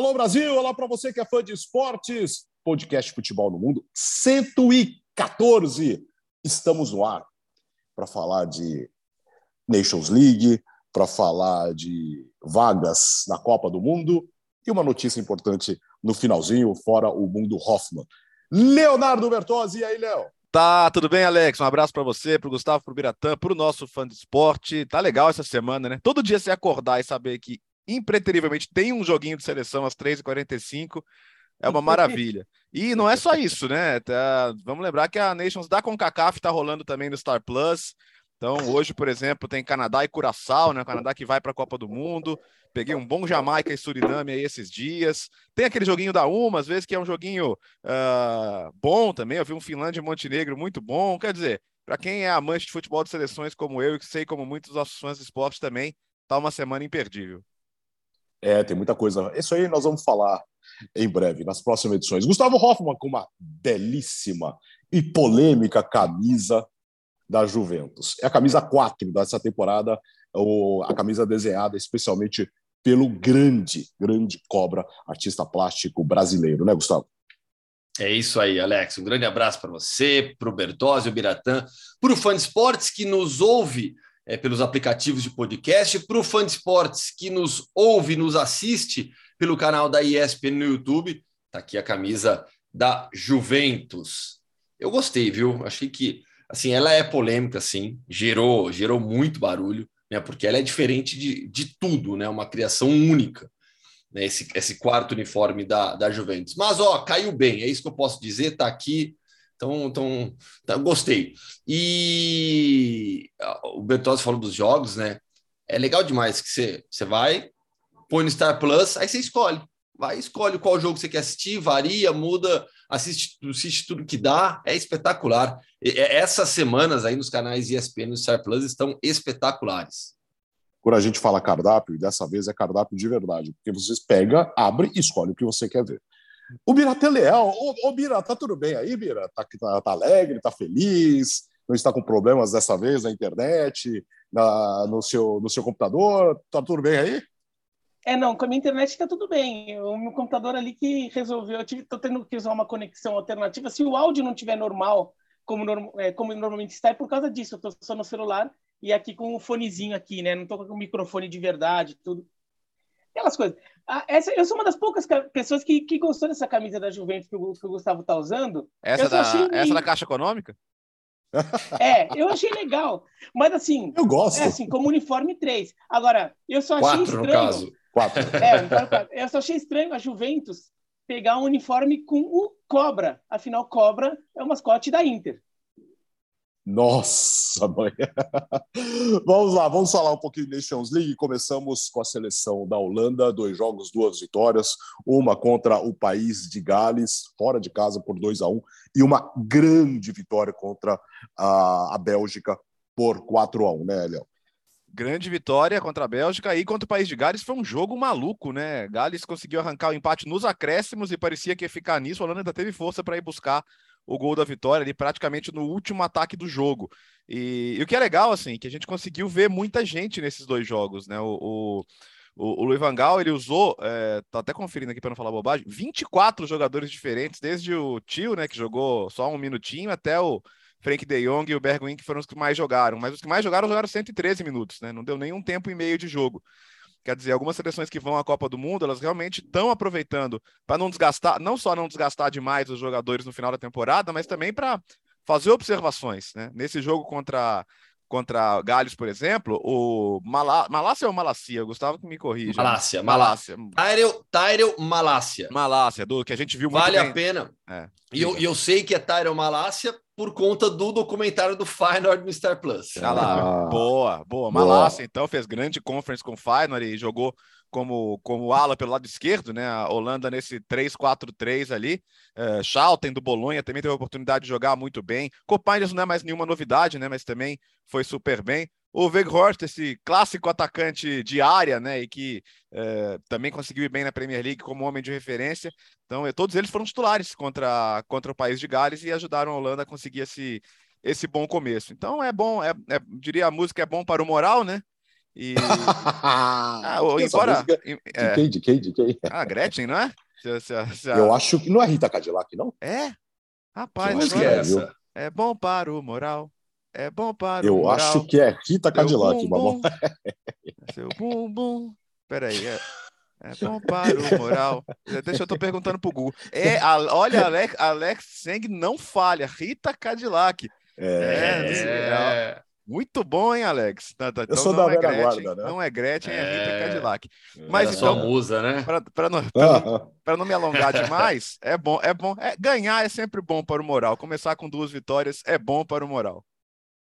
Alô Brasil, olá para você que é fã de esportes, podcast Futebol no Mundo 114. Estamos no ar para falar de Nations League, para falar de vagas na Copa do Mundo e uma notícia importante no finalzinho, fora o mundo Hoffman. Leonardo Bertozzi, e aí, Léo? Tá, tudo bem, Alex? Um abraço para você, para o Gustavo, para o Biratã, para o nosso fã de esporte. Tá legal essa semana, né? Todo dia você acordar e saber que impreterivelmente tem um joguinho de seleção às 3h45. É uma maravilha. E não é só isso, né? Tá, vamos lembrar que a Nations da CONCACAF está rolando também no Star Plus. Então, hoje, por exemplo, tem Canadá e Curaçao, né? O Canadá que vai para a Copa do Mundo. Peguei um bom Jamaica e Suriname aí esses dias. Tem aquele joguinho da UMA, às vezes, que é um joguinho uh, bom também. Eu vi um Finlândia e Montenegro muito bom. Quer dizer, para quem é amante de futebol de seleções como eu, e que sei como muitos nossos fãs de esporte também, tá uma semana imperdível. É, tem muita coisa. Isso aí nós vamos falar em breve, nas próximas edições. Gustavo Hoffman com uma belíssima e polêmica camisa da Juventus. É a camisa 4 dessa temporada, a camisa desenhada especialmente pelo grande, grande cobra, artista plástico brasileiro, né, Gustavo? É isso aí, Alex. Um grande abraço para você, para o Bertozzi, o Biratã, para o fã de esportes que nos ouve é, pelos aplicativos de podcast, para o fã de esportes que nos ouve, nos assiste pelo canal da ESPN no YouTube. Está aqui a camisa da Juventus. Eu gostei, viu? Achei que assim, ela é polêmica, sim, gerou, gerou muito barulho, né? Porque ela é diferente de, de tudo, né? Uma criação única. Né, esse, esse quarto uniforme da, da Juventus. Mas, ó, caiu bem, é isso que eu posso dizer, tá aqui então, então tá, gostei. E o Bertozzi falou dos jogos, né? É legal demais que você, você vai, põe no Star Plus, aí você escolhe. Vai, escolhe qual jogo você quer assistir, varia, muda, assiste, assiste tudo que dá, é espetacular. E, essas semanas aí nos canais ESPN e Star Plus estão espetaculares. Quando a gente fala cardápio, dessa vez é cardápio de verdade, porque vocês pega, abre e escolhe o que você quer ver. O Bira é leal. Ô, ô Bira, tá tudo bem aí, Bira? Tá, tá, tá, alegre, tá feliz? Não está com problemas dessa vez na internet, na, no, seu, no seu computador? Tá tudo bem aí? É, não, com a minha internet está tudo bem. O meu computador ali que resolveu. Eu tive, tô tendo que usar uma conexão alternativa. Se o áudio não estiver normal, como, norm, é, como normalmente está, é por causa disso. Eu estou só no celular e aqui com o fonezinho aqui, né? Não estou com o microfone de verdade, tudo. Aquelas coisas. Ah, essa, eu sou uma das poucas pessoas que, que gostou dessa camisa da Juventus que o, que o Gustavo tá usando. Essa, da, essa da Caixa Econômica? É, eu achei legal. Mas assim. Eu gosto. É assim, como uniforme 3. Agora, eu só achei quatro, estranho. No caso. Quatro. É, eu só achei estranho a Juventus pegar um uniforme com o Cobra. Afinal, Cobra é o mascote da Inter. Nossa, mãe. vamos lá, vamos falar um pouquinho de Nations League. Começamos com a seleção da Holanda, dois jogos, duas vitórias, uma contra o país de Gales, fora de casa por 2 a 1 um, e uma grande vitória contra a, a Bélgica por 4 a 1 né, Léo? Grande vitória contra a Bélgica e contra o país de Gales foi um jogo maluco, né? Gales conseguiu arrancar o empate nos acréscimos e parecia que ia ficar nisso. A Holanda ainda teve força para ir buscar o gol da vitória ali praticamente no último ataque do jogo. E, e, o que é legal, assim, que a gente conseguiu ver muita gente nesses dois jogos, né? O, o, o, Luiz Van Gaal, ele usou, é, tá até conferindo aqui para não falar bobagem, 24 jogadores diferentes, desde o Tio, né, que jogou só um minutinho, até o Frank de Jong e o Bergwijn, que foram os que mais jogaram. Mas os que mais jogaram, jogaram 113 minutos, né? Não deu nenhum tempo e meio de jogo. Quer dizer, algumas seleções que vão à Copa do Mundo, elas realmente estão aproveitando para não desgastar, não só não desgastar demais os jogadores no final da temporada, mas também para fazer observações. Né? Nesse jogo contra, contra Galhos, por exemplo, o Malá... Malácia ou Malacia? Gustavo que me corrija. Malácia, Malácia. Tyrell, Tyrell Malácia. Malácia, do que a gente viu muito Vale bem. a pena. É, e eu, eu sei que é Tyrell Malácia por conta do documentário do Feyenoord no Star Plus. Ah lá, boa, boa. Malácia, então, fez grande conference com o Feyenoord e jogou como, como ala pelo lado esquerdo, né? A Holanda nesse 3-4-3 ali. Uh, Schalten do Bolonha também teve a oportunidade de jogar muito bem. Copinhas não é mais nenhuma novidade, né? Mas também foi super bem. O Weghorst, esse clássico atacante de área, né, e que é, também conseguiu ir bem na Premier League como homem de referência. Então, é, todos eles foram titulares contra, contra o país de Gales e ajudaram a Holanda a conseguir esse, esse bom começo. Então, é bom, é, é, diria a música é bom para o moral, né? E. ah, embora. É... De quem? De quem? De quem? Ah, Gretchen, não é? Se, se, se, Eu acho que não é Rita Cadillac, não? É? Rapaz, que é, essa. é bom para o moral. É bom para Eu o moral. Eu acho que é Rita Cadillac, bum, Seu bumbum. Peraí, é. É bom para o moral. Deixa eu tô perguntando pro Google. É, a, olha, Alex, Alex Seng não falha. Rita Cadillac. É. é, é. Muito bom, hein, Alex? Tá, tá, então, eu sou da é velha guarda, né? Não é Gretchen, é, Rita é. Cadillac. Mas Era então, musa, né? Para não, não, não me alongar demais, é bom, é bom. É, ganhar é sempre bom para o moral. Começar com duas vitórias é bom para o moral.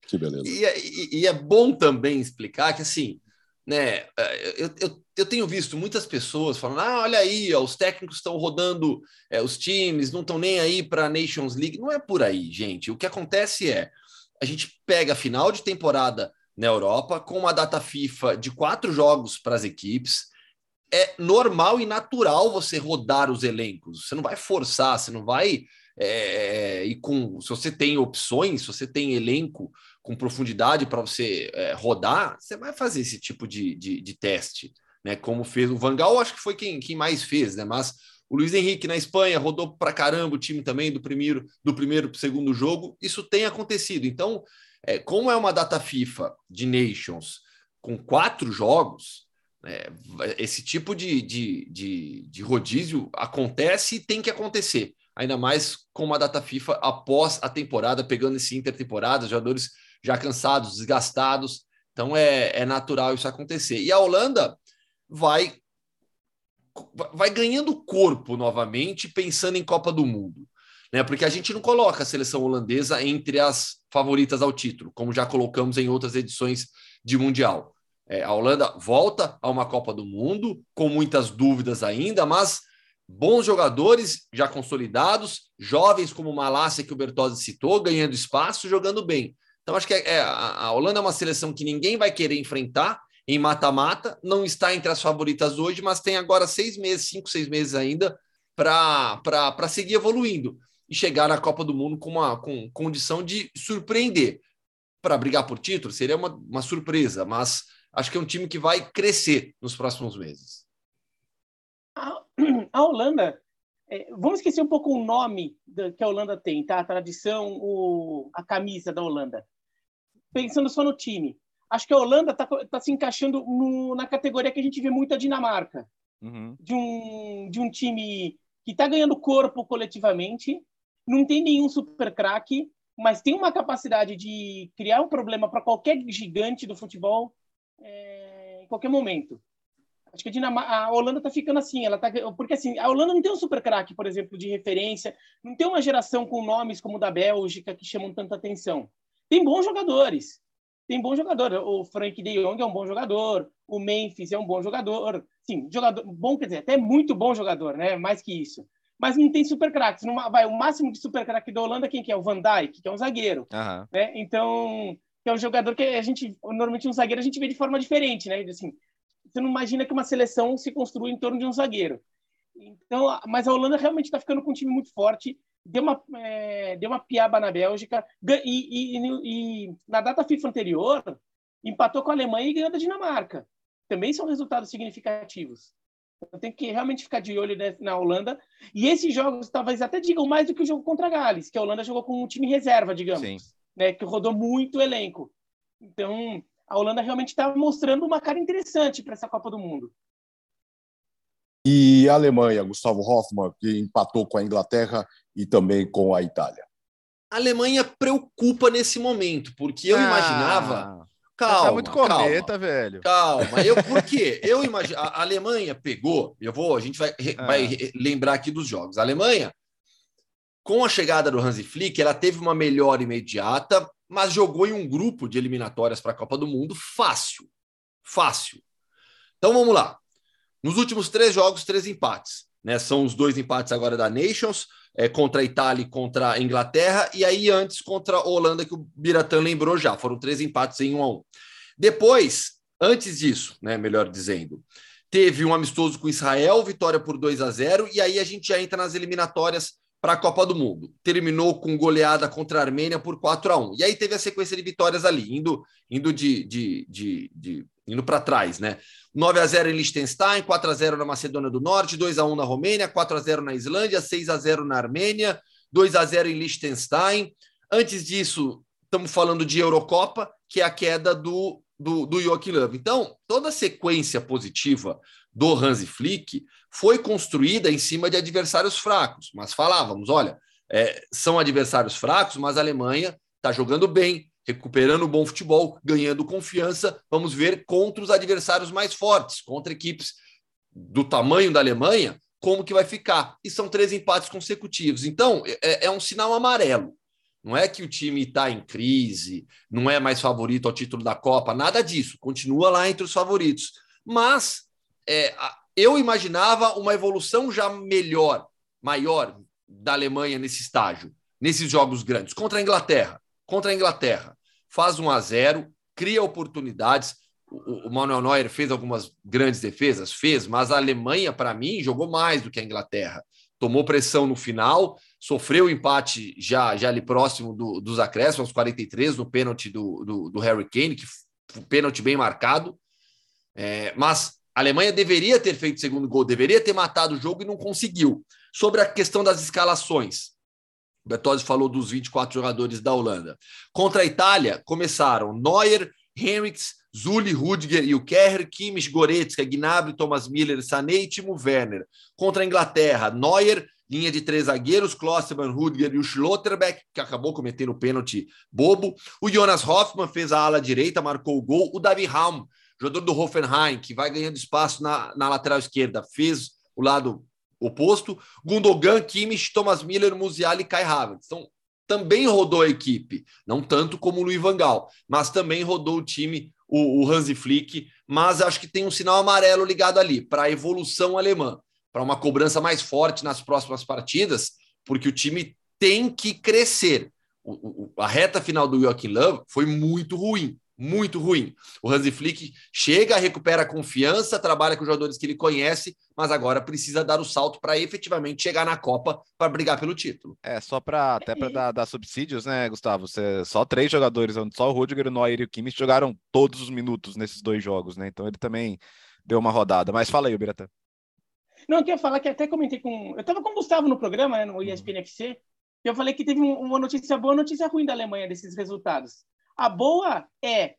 Que beleza. E, e, e é bom também explicar que, assim, né? Eu, eu, eu, tenho visto muitas pessoas falando: ah, olha aí, ó, os técnicos estão rodando é, os times, não estão nem aí para a Nations League. Não é por aí, gente. O que acontece é a gente pega final de temporada na Europa com uma data FIFA de quatro jogos para as equipes. É normal e natural você rodar os elencos. Você não vai forçar, você não vai. É, e com se você tem opções, se você tem elenco com profundidade para você é, rodar, você vai fazer esse tipo de, de, de, teste, né? Como fez o Vangal, acho que foi quem, quem mais fez, né? Mas o Luiz Henrique na Espanha rodou para caramba o time também do primeiro do primeiro segundo jogo. Isso tem acontecido. Então, é, como é uma data FIFA de Nations com quatro jogos, é, esse tipo de, de, de, de rodízio acontece e tem que acontecer. Ainda mais com uma data FIFA após a temporada, pegando esse intertemporada, jogadores já cansados, desgastados. Então é, é natural isso acontecer. E a Holanda vai vai ganhando corpo novamente, pensando em Copa do Mundo. Né? Porque a gente não coloca a seleção holandesa entre as favoritas ao título, como já colocamos em outras edições de Mundial. É, a Holanda volta a uma Copa do Mundo, com muitas dúvidas ainda, mas bons jogadores já consolidados, jovens como Malásia, que o Bertozzi citou, ganhando espaço, jogando bem. Então, acho que é, é, a Holanda é uma seleção que ninguém vai querer enfrentar em mata-mata, não está entre as favoritas hoje, mas tem agora seis meses, cinco, seis meses ainda para seguir evoluindo e chegar na Copa do Mundo com uma com condição de surpreender. Para brigar por título seria uma, uma surpresa, mas acho que é um time que vai crescer nos próximos meses. A, a Holanda, é, vamos esquecer um pouco o nome que a Holanda tem, tá? A tradição, o, a camisa da Holanda pensando só no time. Acho que a Holanda está tá se encaixando no, na categoria que a gente vê muito a Dinamarca. Uhum. De, um, de um time que está ganhando corpo coletivamente, não tem nenhum super craque, mas tem uma capacidade de criar um problema para qualquer gigante do futebol é, em qualquer momento. Acho que a, Dinamarca, a Holanda está ficando assim, ela tá, porque assim, a Holanda não tem um super craque, por exemplo, de referência, não tem uma geração com nomes como o da Bélgica que chamam tanta atenção. Tem bons jogadores. Tem bons jogadores. O Frank de Jong é um bom jogador. O Memphis é um bom jogador. Sim, jogador bom, quer dizer, até muito bom jogador, né? Mais que isso. Mas não tem super craques. Vai, o máximo de super craque da Holanda, quem que é? O Van Dijk, que é um zagueiro. Uhum. Né? Então, que é um jogador que a gente, normalmente um zagueiro a gente vê de forma diferente, né? Assim, você não imagina que uma seleção se construa em torno de um zagueiro. Então, mas a Holanda realmente está ficando com um time muito forte deu uma, é, deu uma piaba na Bélgica e, e, e, na data FIFA anterior empatou com a Alemanha e ganhou da Dinamarca. Também são resultados significativos. Então tem que realmente ficar de olho na Holanda. E esses jogos talvez até digam mais do que o jogo contra a Gales, que a Holanda jogou com um time reserva, digamos, né, que rodou muito o elenco. Então a Holanda realmente está mostrando uma cara interessante para essa Copa do Mundo. E a Alemanha, Gustavo Hoffmann, que empatou com a Inglaterra e também com a Itália. A Alemanha preocupa nesse momento, porque eu ah, imaginava. Tá calma, tá muito cometa, calma, velho. Calma, eu por quê? Eu imagino. A Alemanha pegou, eu vou, a gente vai, ah. vai lembrar aqui dos jogos. A Alemanha, com a chegada do Hansi Flick, ela teve uma melhora imediata, mas jogou em um grupo de eliminatórias para a Copa do Mundo fácil. Fácil. Então vamos lá. Nos últimos três jogos, três empates. Né? São os dois empates agora da Nations, é, contra a Itália e contra a Inglaterra, e aí antes contra a Holanda, que o Biratan lembrou já. Foram três empates em um a um. Depois, antes disso, né, melhor dizendo, teve um amistoso com Israel, vitória por 2 a 0 e aí a gente já entra nas eliminatórias para a Copa do Mundo. Terminou com goleada contra a Armênia por 4 a 1 E aí teve a sequência de vitórias ali, indo, indo de, de, de, de indo para trás, né? 9 a 0 em Liechtenstein, 4 a 0 na Macedônia do Norte, 2 a 1 na Romênia, 4 a 0 na Islândia, 6 a 0 na Armênia, 2 a 0 em Liechtenstein. Antes disso, estamos falando de Eurocopa, que é a queda do, do, do Joachim Löw. Então, toda a sequência positiva do Hansi Flick foi construída em cima de adversários fracos. Mas falávamos, olha, é, são adversários fracos, mas a Alemanha está jogando bem, recuperando o bom futebol, ganhando confiança. Vamos ver contra os adversários mais fortes, contra equipes do tamanho da Alemanha, como que vai ficar. E são três empates consecutivos. Então, é, é um sinal amarelo. Não é que o time está em crise, não é mais favorito ao título da Copa, nada disso. Continua lá entre os favoritos. Mas é, eu imaginava uma evolução já melhor, maior da Alemanha nesse estágio, nesses jogos grandes. Contra a Inglaterra. Contra a Inglaterra. Faz 1 a 0 cria oportunidades. O, o Manuel Neuer fez algumas grandes defesas, fez, mas a Alemanha, para mim, jogou mais do que a Inglaterra tomou pressão no final, sofreu o empate já, já ali próximo do, dos acréscimos, aos 43, no pênalti do, do, do Harry Kane, que um pênalti bem marcado. É, mas a Alemanha deveria ter feito o segundo gol, deveria ter matado o jogo e não conseguiu. Sobre a questão das escalações, Bertozzi falou dos 24 jogadores da Holanda. Contra a Itália, começaram Neuer, Henriks, Zuli, Rudiger e o Kerr, Kimmich, Goretzka, Gnabry, Thomas Miller, Sané e Timo Werner. Contra a Inglaterra, Neuer, linha de três zagueiros, Klosterman, Rudiger e o Schlotterbeck, que acabou cometendo o pênalti bobo. O Jonas Hoffmann fez a ala direita, marcou o gol. O Davi Raum, jogador do Hoffenheim, que vai ganhando espaço na, na lateral esquerda, fez o lado oposto. Gundogan, Kimmich, Thomas Miller, Musiala e Kai Havertz. Então, também rodou a equipe, não tanto como o Luiz Vangal, mas também rodou o time o, o Hansi Flick, mas acho que tem um sinal amarelo ligado ali para a evolução alemã, para uma cobrança mais forte nas próximas partidas, porque o time tem que crescer. O, o, a reta final do Joachim Löw foi muito ruim muito ruim. O Hansi Flick chega, recupera a confiança, trabalha com os jogadores que ele conhece, mas agora precisa dar o salto para efetivamente chegar na Copa para brigar pelo título. É, só para até para dar, dar, subsídios, né, Gustavo? Você, só três jogadores, só o Rudiger, o Neuer e o Kimmich jogaram todos os minutos nesses dois jogos, né? Então ele também deu uma rodada. Mas fala aí, Biratan. Não, eu queria falar que até comentei com. Eu estava com o Gustavo no programa, né, no ESPN FC, e eu falei que teve uma notícia boa e uma notícia ruim da Alemanha desses resultados. A boa é,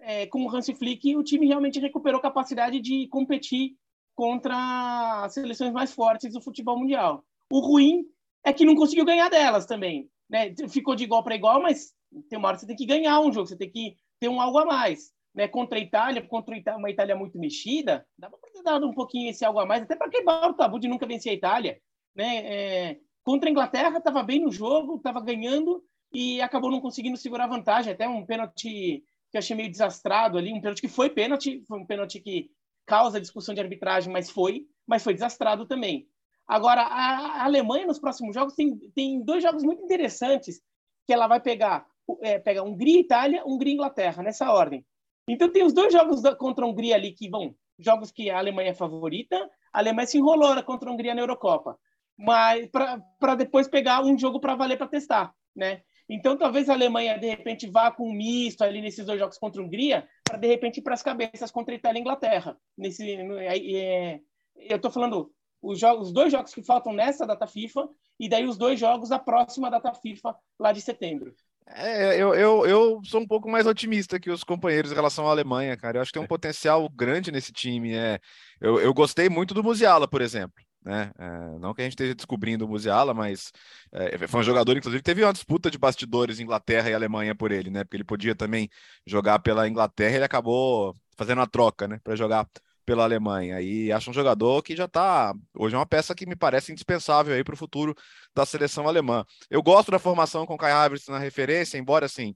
é, com o Hansi Flick, o time realmente recuperou capacidade de competir contra as seleções mais fortes do futebol mundial. O ruim é que não conseguiu ganhar delas também. Né? Ficou de igual para igual, mas tem uma hora você tem que ganhar um jogo, você tem que ter um algo a mais. Né? Contra a Itália, contra uma Itália muito mexida, dá para ter dado um pouquinho esse algo a mais, até para quebrar o tabu de nunca vencer a Itália. Né? É, contra a Inglaterra, estava bem no jogo, estava ganhando, e acabou não conseguindo segurar vantagem. Até um pênalti que eu achei meio desastrado ali, um pênalti que foi pênalti, foi um pênalti que causa discussão de arbitragem, mas foi, mas foi desastrado também. Agora, a Alemanha nos próximos jogos tem, tem dois jogos muito interessantes que ela vai pegar, é, pega Hungria e Itália, Hungria e Inglaterra, nessa ordem. Então tem os dois jogos da, contra a Hungria ali que vão, jogos que a Alemanha é favorita, a Alemanha se enrolou contra a Hungria na Eurocopa, mas para depois pegar um jogo para valer para testar, né? Então, talvez a Alemanha, de repente, vá com um misto ali nesses dois jogos contra a Hungria, para, de repente, ir para as cabeças contra a Itália e a Inglaterra. Nesse, é, eu estou falando os, jogos, os dois jogos que faltam nessa data FIFA, e daí os dois jogos da próxima data FIFA, lá de setembro. É, eu, eu, eu sou um pouco mais otimista que os companheiros em relação à Alemanha, cara. Eu acho que tem um potencial grande nesse time. É, eu, eu gostei muito do Musiala, por exemplo né? É, não que a gente esteja descobrindo o Musiala, mas é, foi um jogador, inclusive, teve uma disputa de bastidores Inglaterra e Alemanha por ele, né? Porque ele podia também jogar pela Inglaterra, ele acabou fazendo a troca, né? Para jogar pela Alemanha. E acho um jogador que já está hoje é uma peça que me parece indispensável aí para o futuro da seleção alemã. Eu gosto da formação com Kai Havertz na referência, embora assim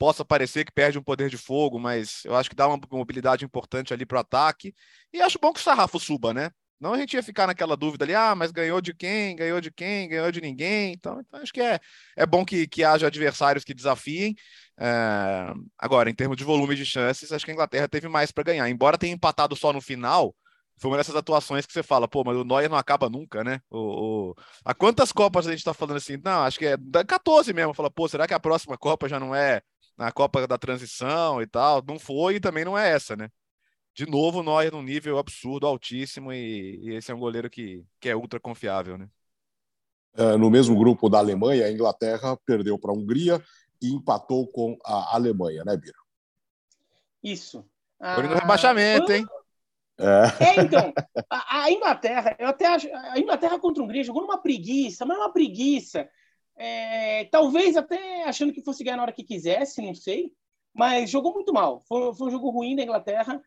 possa parecer que perde um poder de fogo, mas eu acho que dá uma mobilidade importante ali para o ataque. E acho bom que o Sarrafo suba, né? Não a gente ia ficar naquela dúvida ali, ah, mas ganhou de quem, ganhou de quem, ganhou de ninguém. Então, então acho que é, é bom que, que haja adversários que desafiem. É... Agora, em termos de volume de chances, acho que a Inglaterra teve mais para ganhar. Embora tenha empatado só no final, foi uma dessas atuações que você fala, pô, mas o Neuer não acaba nunca, né? O, o... Há quantas Copas a gente está falando assim? Não, acho que é da 14 mesmo. Fala, pô, será que a próxima Copa já não é na Copa da Transição e tal. Não foi e também não é essa, né? De novo, Neuer num nível absurdo, altíssimo, e, e esse é um goleiro que, que é ultra confiável, né? É, no mesmo grupo da Alemanha, a Inglaterra perdeu para a Hungria e empatou com a Alemanha, né, Bira? Isso. Foi no rebaixamento, hein? É. é, então, a, a, Inglaterra, eu até acho, a Inglaterra contra a Hungria jogou numa preguiça, mas uma preguiça. É, talvez até achando que fosse ganhar na hora que quisesse, não sei, mas jogou muito mal. Foi, foi um jogo ruim da Inglaterra.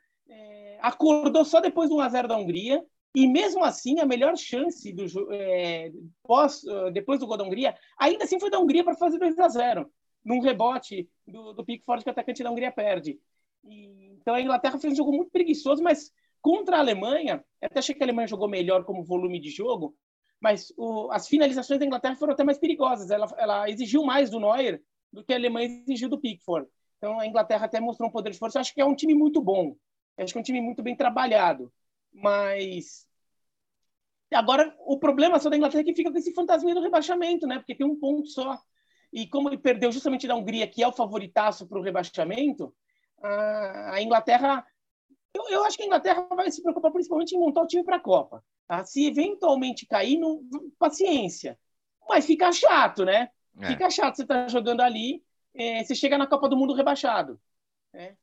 Acordou só depois do 1x0 da Hungria, e mesmo assim, a melhor chance do é, pós, depois do gol da Hungria, ainda assim foi da Hungria para fazer 2 a 0 num rebote do, do Pickford que o atacante da Hungria perde. E, então a Inglaterra fez um jogo muito preguiçoso, mas Contra a Alemanha, até achei que a Alemanha jogou melhor como volume de jogo, mas o, as finalizações da Inglaterra foram até mais perigosas. Ela, ela, exigiu mais do Neuer do que a Alemanha exigiu do Pickford. Então a Inglaterra até mostrou um poder de força. Eu acho que é um time muito bom. Eu acho que é um time muito bem trabalhado. Mas agora o problema só da Inglaterra é que fica com esse fantasma do rebaixamento, né? Porque tem um ponto só. E como ele perdeu justamente da Hungria, que é o favoritaço para o rebaixamento, a Inglaterra eu, eu acho que a Inglaterra vai se preocupar principalmente em montar o time para a Copa. Tá? Se eventualmente cair, no, paciência. Mas fica chato, né? É. Fica chato você estar tá jogando ali, é, você chega na Copa do Mundo rebaixado. Né?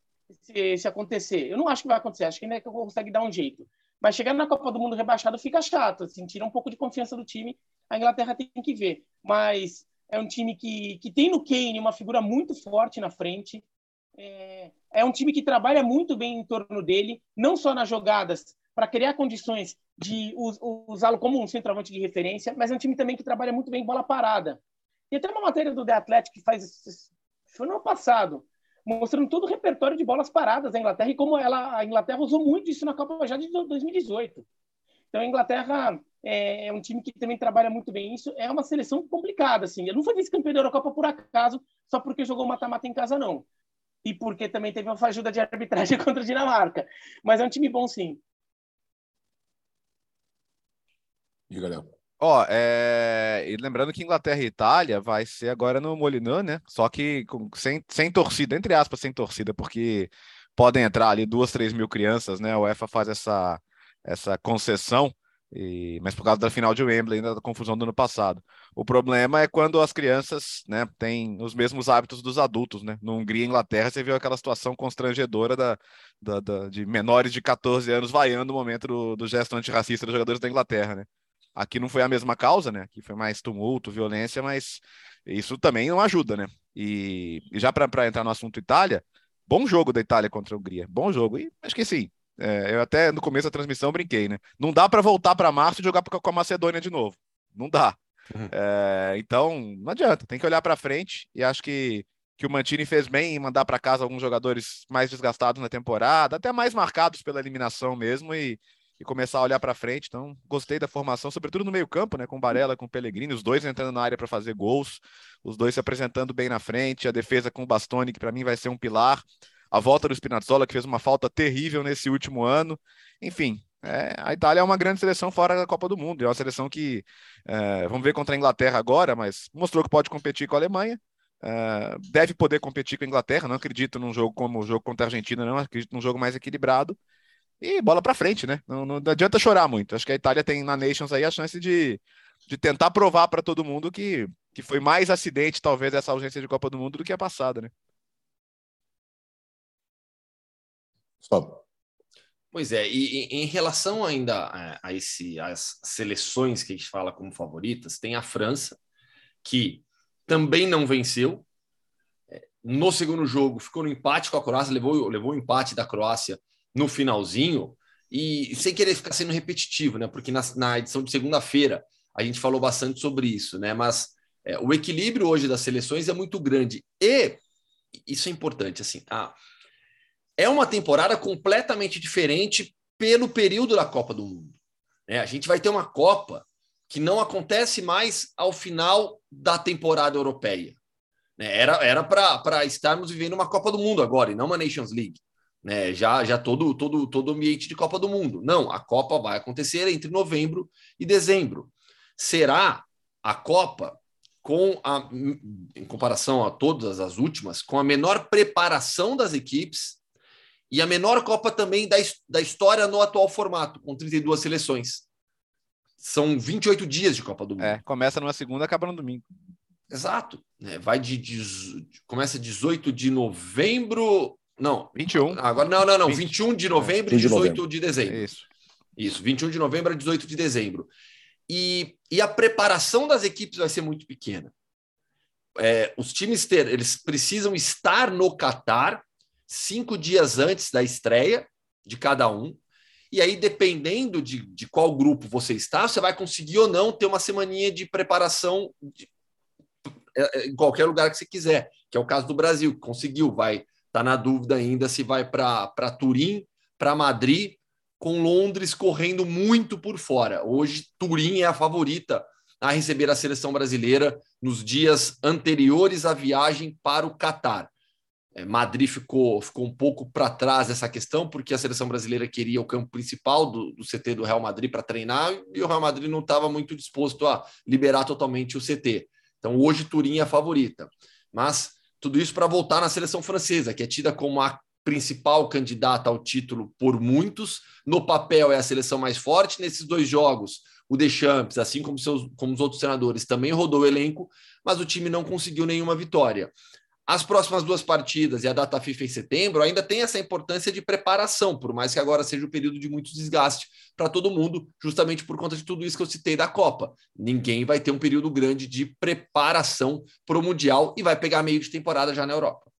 Se, se, acontecer. Eu não acho que vai acontecer, acho que ainda consegue dar um jeito. Mas chegar na Copa do Mundo rebaixado fica chato, assim, tira um pouco de confiança do time. A Inglaterra tem que ver. Mas é um time que, que tem no Kane uma figura muito forte na frente. É, é um time que trabalha muito bem em torno dele, não só nas jogadas, para criar condições de usá-lo como um centroavante de referência, mas é um time também que trabalha muito bem em bola parada. E até uma matéria do The Athletic que faz foi no ano passado, mostrando todo o repertório de bolas paradas da Inglaterra e como ela, a Inglaterra usou muito isso na Copa já de 2018. Então a Inglaterra é, é um time que também trabalha muito bem isso. É uma seleção complicada, assim. Ele não foi vice-campeão da Eurocopa por acaso, só porque jogou mata-mata em casa, não e porque também teve uma fajuda de arbitragem contra a Dinamarca. Mas é um time bom, sim. Diga, Léo. Ó, é... e lembrando que Inglaterra e Itália vai ser agora no Molinão, né? Só que com... sem, sem torcida, entre aspas, sem torcida, porque podem entrar ali duas, três mil crianças, né? O UEFA faz essa, essa concessão e, mas por causa da final de Wembley, ainda da confusão do ano passado. O problema é quando as crianças né, têm os mesmos hábitos dos adultos. Né? No Hungria e Inglaterra, você viu aquela situação constrangedora da, da, da, de menores de 14 anos vaiando o momento do, do gesto antirracista dos jogadores da Inglaterra. Né? Aqui não foi a mesma causa, né? Aqui foi mais tumulto, violência, mas isso também não ajuda, né? E, e já para entrar no assunto Itália, bom jogo da Itália contra a Hungria, bom jogo. E acho que sim, é, eu até no começo da transmissão brinquei, né? Não dá para voltar para março e jogar com a Macedônia de novo. Não dá. Uhum. É, então, não adianta, tem que olhar para frente e acho que, que o Mantini fez bem em mandar para casa alguns jogadores mais desgastados na temporada, até mais marcados pela eliminação mesmo e, e começar a olhar para frente. Então, gostei da formação, sobretudo no meio-campo, né? Com Barella, com Pellegrini, os dois entrando na área para fazer gols, os dois se apresentando bem na frente, a defesa com o Bastoni, que para mim vai ser um pilar a volta do Spinazzola, que fez uma falta terrível nesse último ano. Enfim, é, a Itália é uma grande seleção fora da Copa do Mundo. É uma seleção que, é, vamos ver contra a Inglaterra agora, mas mostrou que pode competir com a Alemanha. É, deve poder competir com a Inglaterra. Não acredito num jogo como o jogo contra a Argentina, não. Acredito num jogo mais equilibrado. E bola para frente, né? Não, não, adianta chorar muito. Acho que a Itália tem na Nations aí a chance de, de tentar provar para todo mundo que, que foi mais acidente, talvez, essa ausência de Copa do Mundo do que a passada, né? Pois é, e, e, em relação ainda a, a esse, as seleções que a gente fala como favoritas, tem a França, que também não venceu. É, no segundo jogo, ficou no empate com a Croácia, levou, levou o empate da Croácia no finalzinho, e sem querer ficar sendo repetitivo, né? Porque na, na edição de segunda-feira a gente falou bastante sobre isso, né? Mas é, o equilíbrio hoje das seleções é muito grande. E isso é importante, assim, a, é uma temporada completamente diferente pelo período da Copa do Mundo. É, a gente vai ter uma Copa que não acontece mais ao final da temporada europeia. Né? Era para estarmos vivendo uma Copa do Mundo agora, e não uma Nations League. Né? Já, já todo, todo, todo ambiente de Copa do Mundo. Não, a Copa vai acontecer entre novembro e dezembro. Será a Copa com a, em comparação a todas as últimas, com a menor preparação das equipes e a menor Copa também da, da história no atual formato, com 32 seleções. São 28 dias de Copa do Mundo. É, começa numa segunda, acaba no domingo. Exato. É, vai de, de, começa 18 de novembro. Não. 21. Agora, não, não, não. 20. 21 de novembro é, e 18 de, novembro. de dezembro. Isso. Isso. 21 de novembro a 18 de dezembro. E, e a preparação das equipes vai ser muito pequena. É, os times ter, eles precisam estar no Catar cinco dias antes da estreia de cada um. E aí, dependendo de, de qual grupo você está, você vai conseguir ou não ter uma semaninha de preparação de, é, é, em qualquer lugar que você quiser, que é o caso do Brasil, que conseguiu, vai estar tá na dúvida ainda se vai para Turim, para Madrid com Londres correndo muito por fora. Hoje, Turim é a favorita a receber a seleção brasileira nos dias anteriores à viagem para o Catar. É, Madrid ficou, ficou um pouco para trás dessa questão, porque a seleção brasileira queria o campo principal do, do CT do Real Madrid para treinar e o Real Madrid não estava muito disposto a liberar totalmente o CT. Então, hoje, Turim é a favorita. Mas tudo isso para voltar na seleção francesa, que é tida como a principal candidata ao título por muitos. No papel é a seleção mais forte. Nesses dois jogos, o Deschamps, assim como, seus, como os outros treinadores, também rodou o elenco, mas o time não conseguiu nenhuma vitória. As próximas duas partidas e a data FIFA em setembro ainda tem essa importância de preparação, por mais que agora seja um período de muito desgaste para todo mundo, justamente por conta de tudo isso que eu citei da Copa. Ninguém vai ter um período grande de preparação para o Mundial e vai pegar meio de temporada já na Europa.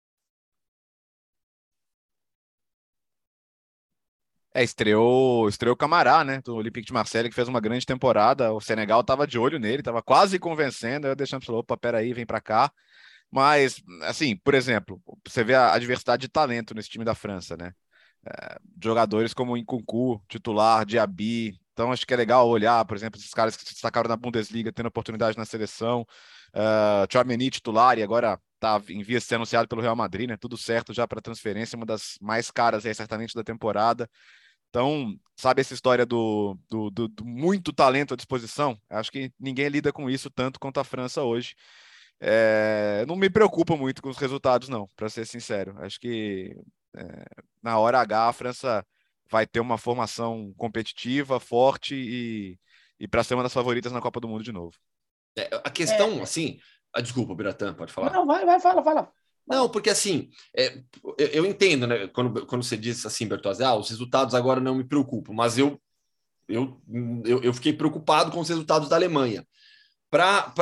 É, estreou, estreou o Camará, né, do Olympique de Marseille, que fez uma grande temporada. O Senegal estava de olho nele, estava quase convencendo. Aí o Deschamps falou: opa, peraí, vem para cá. Mas, assim, por exemplo, você vê a, diversidade de talento nesse time da França, né? É, jogadores como Nkunku, titular, Diaby. Então, acho que é legal olhar, por exemplo, esses caras que se destacaram na Bundesliga, tendo oportunidade na seleção. Uh, Chouameni titular e agora tá em via de ser anunciado pelo Real Madrid, né? Tudo certo já para transferência, uma das mais caras aí, certamente da temporada. Então, sabe essa história do, do, do, do, muito talento à disposição? Acho que ninguém lida com isso tanto quanto a França hoje. É, não me preocupa muito com os resultados, não, para ser sincero. Acho que é, na hora H a França vai ter uma formação competitiva, forte e, e para ser uma das favoritas na Copa do Mundo de novo. É, a questão, é. assim. Ah, desculpa, Biratã, pode falar. Não, vai, vai, fala, fala. Não, porque assim, é, eu entendo, né? Quando, quando você disse assim, Bertozzi, ah, os resultados agora não me preocupam, mas eu, eu, eu, eu fiquei preocupado com os resultados da Alemanha. Para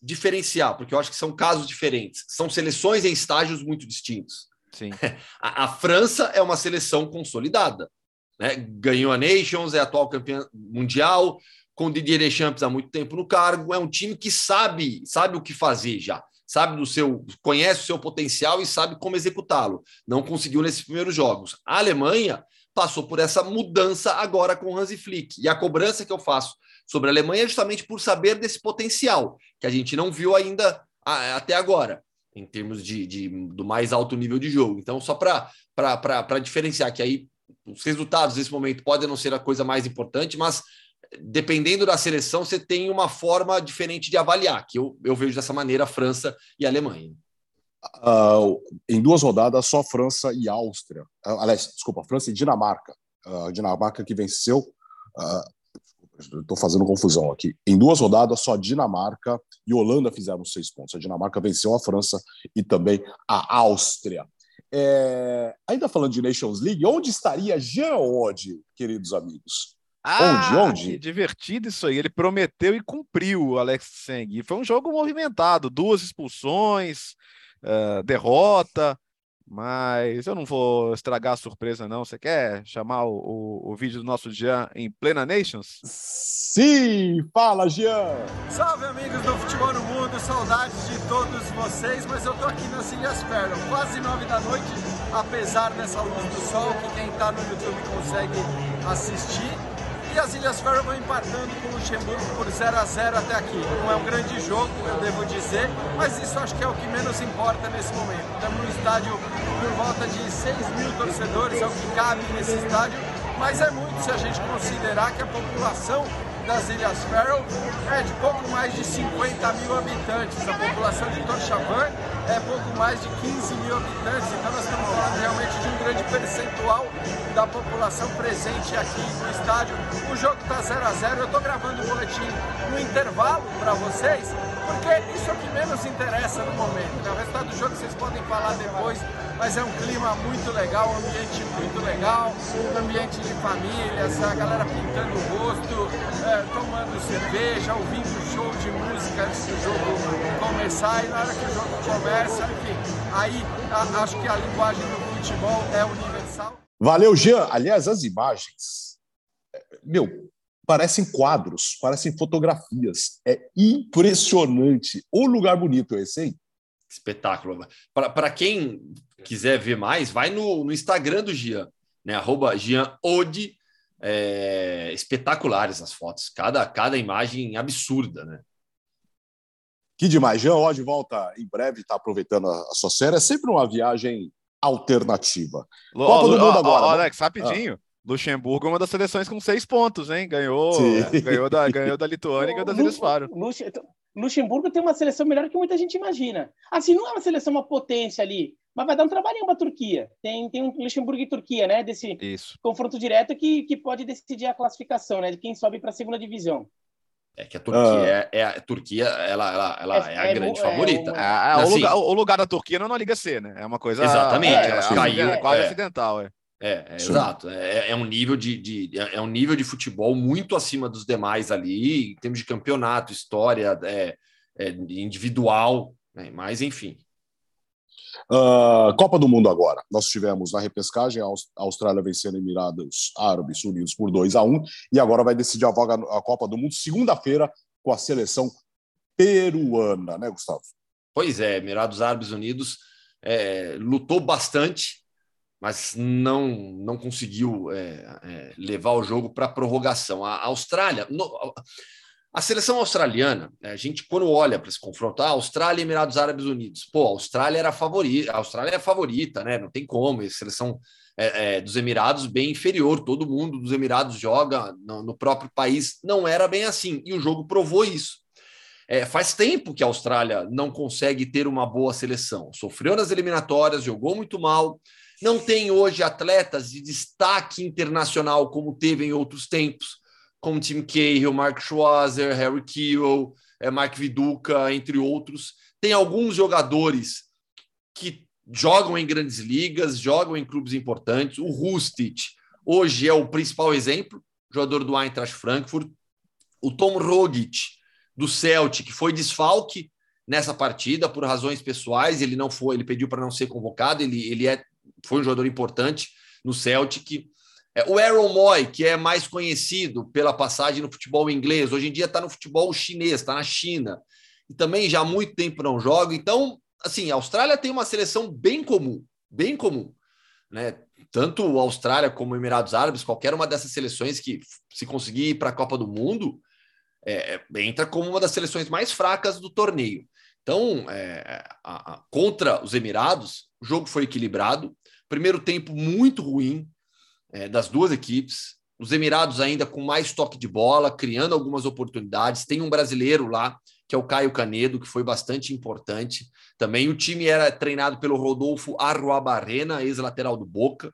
diferenciar, porque eu acho que são casos diferentes, são seleções em estágios muito distintos. Sim. A, a França é uma seleção consolidada, né? ganhou a Nations, é atual campeã mundial, com Didier Deschamps há muito tempo no cargo, é um time que sabe, sabe o que fazer já sabe do seu, conhece o seu potencial e sabe como executá-lo. Não conseguiu nesses primeiros jogos. A Alemanha passou por essa mudança agora com o Hansi Flick. E a cobrança que eu faço sobre a Alemanha justamente por saber desse potencial que a gente não viu ainda até agora, em termos de, de do mais alto nível de jogo. Então, só para diferenciar que aí os resultados nesse momento podem não ser a coisa mais importante, mas dependendo da seleção, você tem uma forma diferente de avaliar, que eu, eu vejo dessa maneira a França e a Alemanha. Uh, em duas rodadas, só França e Áustria. Uh, aliás, desculpa, França e Dinamarca. Uh, Dinamarca que venceu. Estou fazendo confusão aqui. Em duas rodadas, só Dinamarca e Holanda fizeram seis pontos. A Dinamarca venceu a França e também a Áustria. É... Ainda falando de Nations League, onde estaria Jean Oddi, queridos amigos? Ah, onde? Onde? divertido isso aí. Ele prometeu e cumpriu o Alex Seng. Foi um jogo movimentado, duas expulsões, uh, derrota, mas eu não vou estragar a surpresa, não. Você quer chamar o, o, o vídeo do nosso Jean em Plena Nations? Sim! Fala, Jean! Salve, amigos do Futebol no Mundo, saudades de todos vocês, mas eu tô aqui nas Ilhas Faroe, quase nove da noite, apesar dessa luz do sol que quem tá no YouTube consegue assistir e as Ilhas Faroe vão empatando com o Luxemburgo por 0 a 0 até aqui. Não é um grande jogo, eu devo dizer, mas isso acho que é o que menos importa nesse momento. Estamos no estádio por volta de 6 mil torcedores, é o que cabe nesse estádio, mas é muito se a gente considerar que a população das Ilhas Faroe é de pouco mais de 50 mil habitantes. A população de Torchavan é pouco mais de 15 mil habitantes. Então nós estamos falando realmente de um grande percentual da população presente aqui no estádio. O jogo está 0 a 0 Eu estou gravando o boletim no intervalo para vocês, porque isso é o que menos interessa no momento. Né? O resultado do jogo vocês podem falar depois, mas é um clima muito legal, um ambiente muito legal, um ambiente de famílias, a galera pintando o rosto, é, tomando cerveja, ouvindo show de música antes do jogo começar e na hora que o jogo começa, enfim, aí a, acho que a linguagem do futebol é universal. Valeu, Jean. Aliás, as imagens, meu, parecem quadros, parecem fotografias. É impressionante. O lugar bonito esse, hein? Espetáculo. Para quem quiser ver mais, vai no, no Instagram do Gian, né? Arroba Gian Ode. É, espetaculares as fotos, cada, cada imagem absurda, né? Que demais. Jean Ode volta em breve, está aproveitando a, a sua série. É sempre uma viagem alternativa. L Copa do Mundo agora. Ó, né? Alex, rapidinho. Ah. Luxemburgo é uma das seleções com seis pontos, hein? Ganhou, ganhou, da, ganhou da Lituânia e ganhou das Ilhas Faro. Luxemburgo tem uma seleção melhor que muita gente imagina. Assim, não é uma seleção, uma potência ali, mas vai dar um trabalhinho para a Turquia. Tem, tem um Luxemburgo e Turquia, né? Desse Isso. confronto direto que, que pode decidir a classificação, né? De quem sobe para a segunda divisão. É que a Turquia, ah. é, é, a Turquia ela, ela, ela é, é a é grande favorita. É, assim, o, lugar, o, lugar, da Turquia não é na Liga C, né? É uma coisa. Exatamente, ela caiu. Quase acidental, é. É, é exato. É, é, um nível de, de, é um nível de futebol muito acima dos demais ali, em termos de campeonato, história, é, é individual, né? mas enfim. Uh, Copa do Mundo agora. Nós tivemos na repescagem a Austrália vencendo Emirados Árabes Unidos por 2 a 1 e agora vai decidir a vaga a Copa do Mundo segunda-feira com a seleção peruana, né, Gustavo? Pois é, Emirados Árabes Unidos é, lutou bastante, mas não não conseguiu é, é, levar o jogo para prorrogação. A Austrália, no, a seleção australiana, a gente quando olha para se confrontar, Austrália e Emirados Árabes Unidos, pô, a Austrália era a favorita, a Austrália é a favorita, né? Não tem como, a seleção é, é, dos Emirados bem inferior, todo mundo dos Emirados joga no, no, próprio país, não era bem assim, e o jogo provou isso. É, faz tempo que a Austrália não consegue ter uma boa seleção, sofreu nas eliminatórias, jogou muito mal, não tem hoje atletas de destaque internacional como teve em outros tempos como Tim Cahill, Mark Schwarzer, Harry Kewell, é, Mark Viduca, entre outros. Tem alguns jogadores que jogam em grandes ligas, jogam em clubes importantes. O Rustic hoje é o principal exemplo, jogador do Eintracht Frankfurt. O Tom Rogic, do Celtic, foi desfalque nessa partida por razões pessoais. Ele não foi, ele pediu para não ser convocado. Ele, ele é, foi um jogador importante no Celtic. É, o Aaron Moy, que é mais conhecido pela passagem no futebol inglês, hoje em dia está no futebol chinês, está na China, e também já há muito tempo não joga. Então, assim, a Austrália tem uma seleção bem comum, bem comum. Né? Tanto a Austrália como Emirados Árabes, qualquer uma dessas seleções que se conseguir ir para a Copa do Mundo, é, é, entra como uma das seleções mais fracas do torneio. Então, é, a, a, contra os Emirados, o jogo foi equilibrado. Primeiro tempo muito ruim, é, das duas equipes. Os Emirados ainda com mais toque de bola, criando algumas oportunidades. Tem um brasileiro lá, que é o Caio Canedo, que foi bastante importante. Também o time era treinado pelo Rodolfo Arruabarrena, ex-lateral do Boca.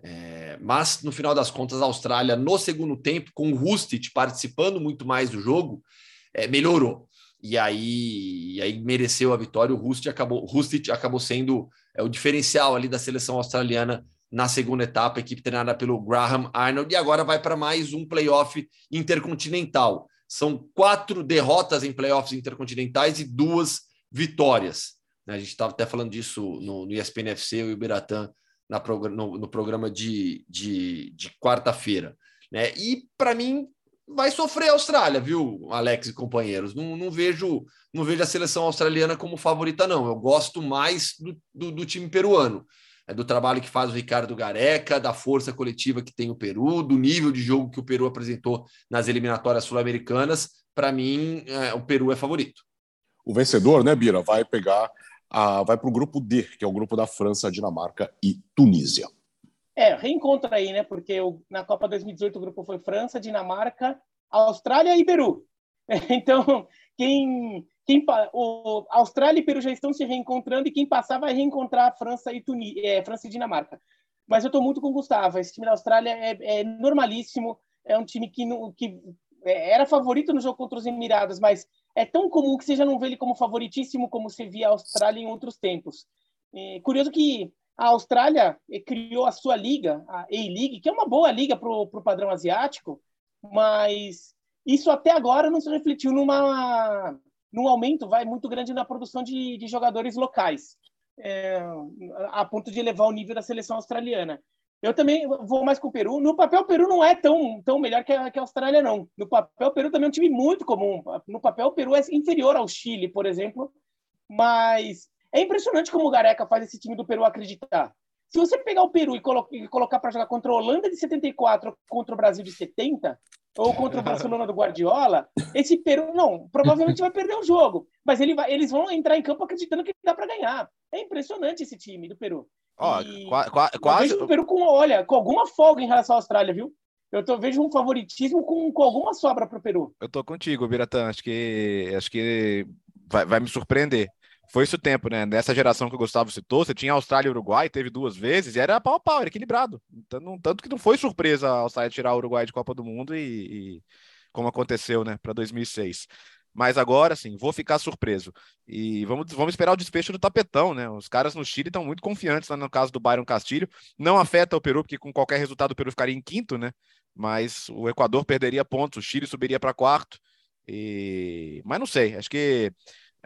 É, mas, no final das contas, a Austrália, no segundo tempo, com o Rustic participando muito mais do jogo, é, melhorou. E aí, e aí mereceu a vitória. O Rustic acabou, Rustic acabou sendo é, o diferencial ali da seleção australiana na segunda etapa, equipe treinada pelo Graham Arnold, e agora vai para mais um playoff intercontinental. São quatro derrotas em playoffs intercontinentais e duas vitórias. Né? A gente estava até falando disso no, no ESPN FC, o Iberatã, na no, no programa de, de, de quarta-feira. Né? E, para mim, vai sofrer a Austrália, viu, Alex e companheiros? Não, não, vejo, não vejo a seleção australiana como favorita, não. Eu gosto mais do, do, do time peruano do trabalho que faz o Ricardo Gareca, da força coletiva que tem o Peru, do nível de jogo que o Peru apresentou nas eliminatórias sul-americanas. Para mim, é, o Peru é favorito. O vencedor, né, Bira, vai pegar, a, vai para o grupo D, que é o grupo da França, Dinamarca e Tunísia. É, reencontra aí, né? Porque o, na Copa 2018 o grupo foi França, Dinamarca Austrália e Peru. Então, quem, quem o Austrália e Peru já estão se reencontrando e quem passar vai reencontrar França e Tunis, é, França e Dinamarca. Mas eu estou muito com o Gustavo. Esse time da Austrália é, é normalíssimo. É um time que, que é, era favorito no jogo contra os Emirados, mas é tão comum que você já não vê ele como favoritíssimo como você via a Austrália em outros tempos. É curioso que a Austrália eh, criou a sua liga, a A-League, que é uma boa liga para o padrão asiático, mas isso até agora não se refletiu numa, num aumento vai muito grande na produção de, de jogadores locais, é, a ponto de elevar o nível da seleção australiana. Eu também vou mais com o Peru. No papel, o Peru não é tão, tão melhor que a, que a Austrália, não. No papel, o Peru também é um time muito comum. No papel, o Peru é inferior ao Chile, por exemplo. Mas é impressionante como o Gareca faz esse time do Peru acreditar. Se você pegar o Peru e, colo e colocar para jogar contra a Holanda de 74, contra o Brasil de 70, ou contra o Barcelona do Guardiola, esse Peru, não, provavelmente vai perder o jogo. Mas ele vai, eles vão entrar em campo acreditando que dá para ganhar. É impressionante esse time do Peru. Ó, e... quase. o Peru com, olha, com alguma folga em relação à Austrália, viu? Eu tô, vejo um favoritismo com, com alguma sobra para o Peru. Eu tô contigo, Biratã. Acho que, acho que vai, vai me surpreender foi esse o tempo, né? Nessa geração que o Gustavo citou, você tinha Austrália e Uruguai, teve duas vezes, e era pau a pau, era equilibrado. Então, tanto que não foi surpresa a Austrália tirar o Uruguai de Copa do Mundo e, e como aconteceu, né, para 2006. Mas agora, sim, vou ficar surpreso. E vamos, vamos esperar o despecho do tapetão, né? Os caras no Chile estão muito confiantes, né, no caso do Byron Castilho. Não afeta o Peru, porque com qualquer resultado o Peru ficaria em quinto, né? Mas o Equador perderia pontos, o Chile subiria para quarto. E... Mas não sei, acho que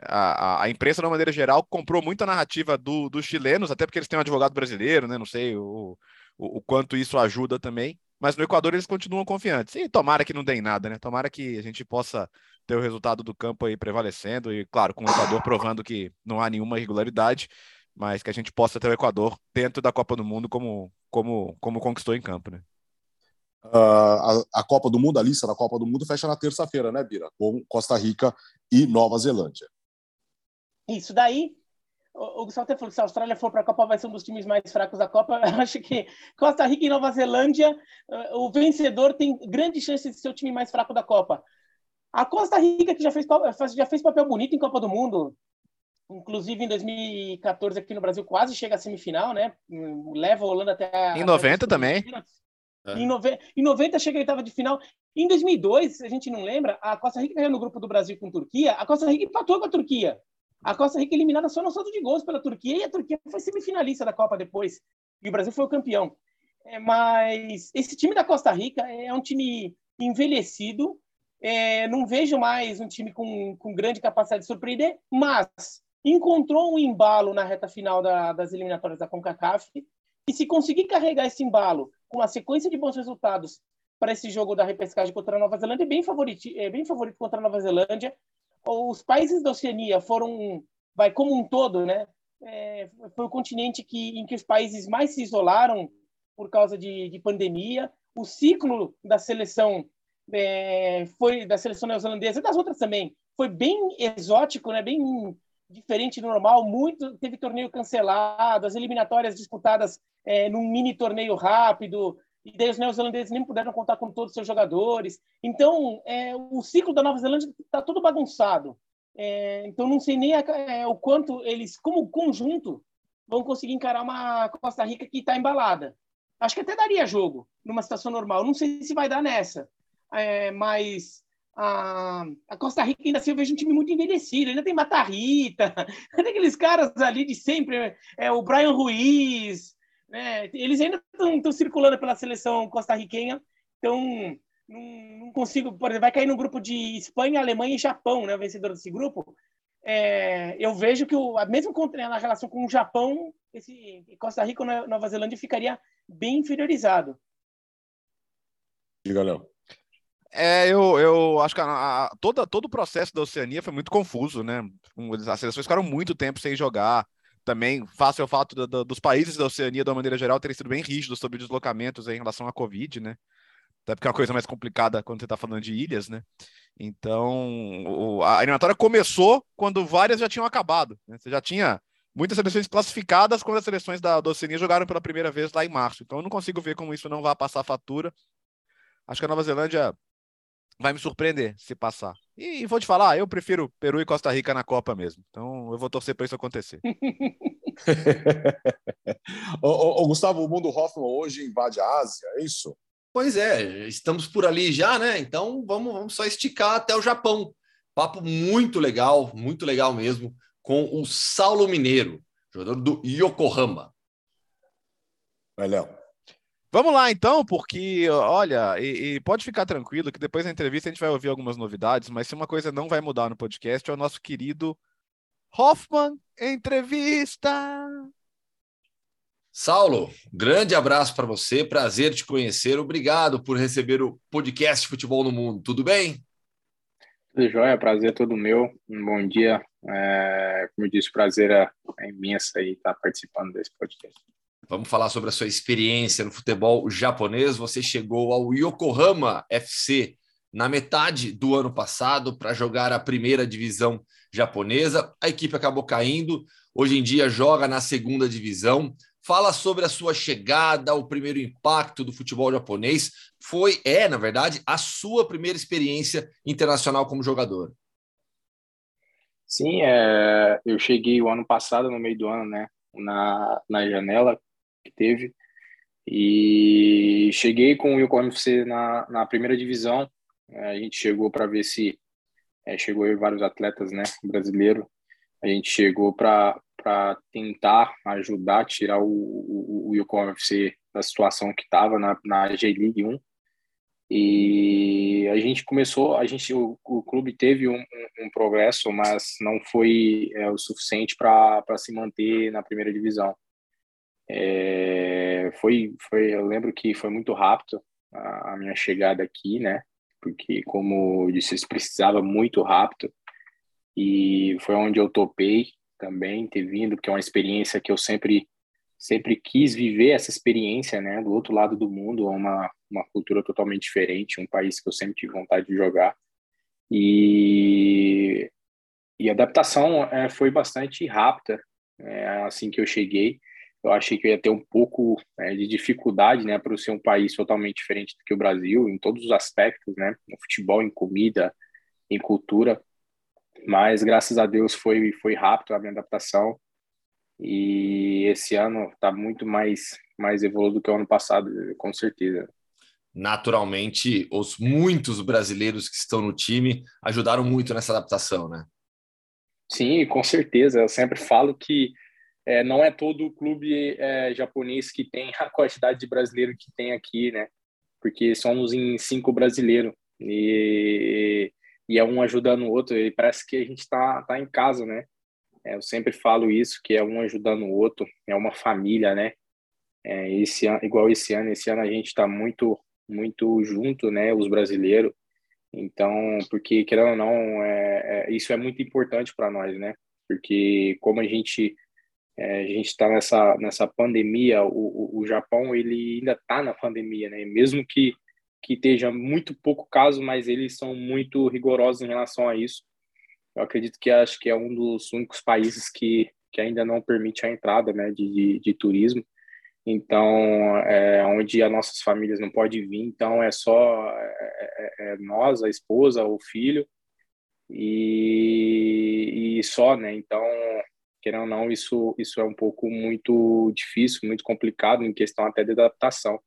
a, a, imprensa, de uma maneira geral, comprou muito a narrativa do, dos chilenos, até porque eles têm um advogado brasileiro, né? Não sei o, o, o, quanto isso ajuda também. Mas no Equador eles continuam confiantes. E tomara que não dê em nada, né? Tomara que a gente possa ter o resultado do campo aí prevalecendo. E, claro, com o Equador provando que não há nenhuma irregularidade, mas que a gente possa ter o Equador dentro da Copa do Mundo como, como, como conquistou em campo, né? Uh, a, a, Copa do Mundo, a lista da Copa do Mundo fecha na terça-feira, né, Bira? Com Costa Rica e Nova Zelândia. Isso daí, o, Gustavo até falou que se a Austrália for para a Copa vai ser um dos times mais fracos da Copa. Eu acho que Costa Rica e Nova Zelândia, eh, o vencedor tem grande chance de ser o time mais fraco da Copa. A Costa Rica, que já fez, já fez papel bonito em Copa do Mundo, inclusive em 2014 aqui no Brasil, quase chega à semifinal, né? Leva a Holanda até a. Em 90 também. É. Em, nove... em 90 chega a oitava de final. Em 2002, a gente não lembra, a Costa Rica ganhou no grupo do Brasil com a Turquia. A Costa Rica empatou com a Turquia. A Costa Rica eliminada só no saldo de gols pela Turquia e a Turquia foi semifinalista da Copa depois. E o Brasil foi o campeão. É, mas esse time da Costa Rica é um time envelhecido. É, não vejo mais um time com, com grande capacidade de surpreender, mas encontrou um embalo na reta final da, das eliminatórias da CONCACAF. E se conseguir carregar esse embalo com uma sequência de bons resultados para esse jogo da repescagem contra a Nova Zelândia, é bem favorito, é bem favorito contra a Nova Zelândia os países da Oceania foram, vai como um todo, né? É, foi o continente que, em que os países mais se isolaram por causa de, de pandemia. O ciclo da seleção é, foi da seleção neozelandesa e das outras também foi bem exótico, né? Bem diferente do normal. Muito teve torneio cancelado, as eliminatórias disputadas é, num mini torneio rápido e daí os neozelandeses nem puderam contar com todos os seus jogadores. Então, é, o ciclo da Nova Zelândia está todo bagunçado. É, então, não sei nem a, é, o quanto eles, como conjunto, vão conseguir encarar uma Costa Rica que está embalada. Acho que até daria jogo numa situação normal. Não sei se vai dar nessa, é, mas a, a, Costa Rica ainda assim eu vejo um time muito envelhecido. Ainda tem Matarrita, tem aqueles caras ali de sempre, é, o Brian Ruiz, né? Eles ainda estão circulando pela seleção costarriquenha, então não, não, consigo, por exemplo, vai cair no grupo de Espanha, Alemanha e Japão, né, o vencedor desse grupo. É, eu vejo que, o, mesmo na relação com o Japão, esse Costa Rica ou Nova Zelândia ficaria bem inferiorizado. Diga, Léo. É, eu, eu acho que a, a, toda, todo o processo da Oceania foi muito confuso, né? As seleções ficaram muito tempo sem jogar também face ao fato do, do, dos países da Oceania, de uma maneira geral, terem sido bem rígidos sobre deslocamentos em relação à Covid, né? Até porque é uma coisa mais complicada quando você está falando de ilhas, né? Então, o, a eliminatória começou quando várias já tinham acabado. Né? Você já tinha muitas seleções classificadas quando as seleções da, da Oceania jogaram pela primeira vez lá em março. Então, eu não consigo ver como isso não vai passar fatura. Acho que a Nova Zelândia vai me surpreender se passar. E, vou te falar, eu prefiro Peru e Costa Rica na Copa mesmo. Então eu vou torcer para isso acontecer. ô, ô, ô, Gustavo, o mundo Hoffman hoje invade a Ásia, é isso? Pois é, estamos por ali já, né? Então vamos, vamos só esticar até o Japão. Papo muito legal, muito legal mesmo, com o Saulo Mineiro, jogador do Yokohama. Vai, Léo. Vamos lá então, porque olha, e, e, pode ficar tranquilo que depois da entrevista a gente vai ouvir algumas novidades, mas se uma coisa não vai mudar no podcast é o nosso querido Hoffman Entrevista. Saulo, grande abraço para você, prazer te conhecer, obrigado por receber o podcast Futebol no Mundo, tudo bem? Tudo jóia, prazer todo meu, um bom dia, é, como eu disse, prazer é, é imenso aí estar participando desse podcast. Vamos falar sobre a sua experiência no futebol japonês, você chegou ao Yokohama FC na metade do ano passado para jogar a primeira divisão japonesa, a equipe acabou caindo, hoje em dia joga na segunda divisão, Fala sobre a sua chegada, o primeiro impacto do futebol japonês. Foi, é, na verdade, a sua primeira experiência internacional como jogador. Sim, é, eu cheguei o ano passado, no meio do ano, né, na, na janela que teve, e cheguei com o Yokohama FC na, na primeira divisão. É, a gente chegou para ver se é, chegou aí vários atletas, né, brasileiro. A gente chegou para tentar ajudar tirar o, o, o Yokohama FC da situação que estava na, na G-League 1. E a gente começou, a gente, o, o clube teve um, um, um progresso, mas não foi é, o suficiente para se manter na primeira divisão. É, foi, foi, eu lembro que foi muito rápido a, a minha chegada aqui, né? Porque, como eu disse, precisava muito rápido. E foi onde eu topei também ter vindo, porque é uma experiência que eu sempre sempre quis viver essa experiência, né, do outro lado do mundo, uma uma cultura totalmente diferente, um país que eu sempre tive vontade de jogar. E e a adaptação é, foi bastante rápida, é, assim que eu cheguei. Eu achei que eu ia ter um pouco é, de dificuldade, né, para ser um país totalmente diferente do que o Brasil, em todos os aspectos, né, no futebol, em comida, em cultura mas graças a Deus foi foi rápido a minha adaptação e esse ano está muito mais mais evoluído do que o ano passado, com certeza. Naturalmente, os muitos brasileiros que estão no time ajudaram muito nessa adaptação, né? Sim, com certeza. Eu sempre falo que é, não é todo o clube é, japonês que tem a quantidade de brasileiro que tem aqui, né? Porque somos em cinco brasileiros. E e é um ajudando o outro, e parece que a gente está tá em casa, né? É, eu sempre falo isso, que é um ajudando o outro, é uma família, né? É, esse ano, igual esse ano, esse ano a gente está muito, muito junto, né? Os brasileiros. Então, porque querendo ou não, é, é isso é muito importante para nós, né? Porque como a gente é, a gente está nessa nessa pandemia, o, o, o Japão ele ainda está na pandemia, né? Mesmo que que esteja muito pouco caso, mas eles são muito rigorosos em relação a isso. Eu acredito que acho que é um dos únicos países que, que ainda não permite a entrada né, de, de, de turismo. Então, é, onde as nossas famílias não podem vir, então é só é, é, é nós, a esposa, o filho e, e só, né? Então, querendo ou não, isso, isso é um pouco muito difícil, muito complicado em questão até de adaptação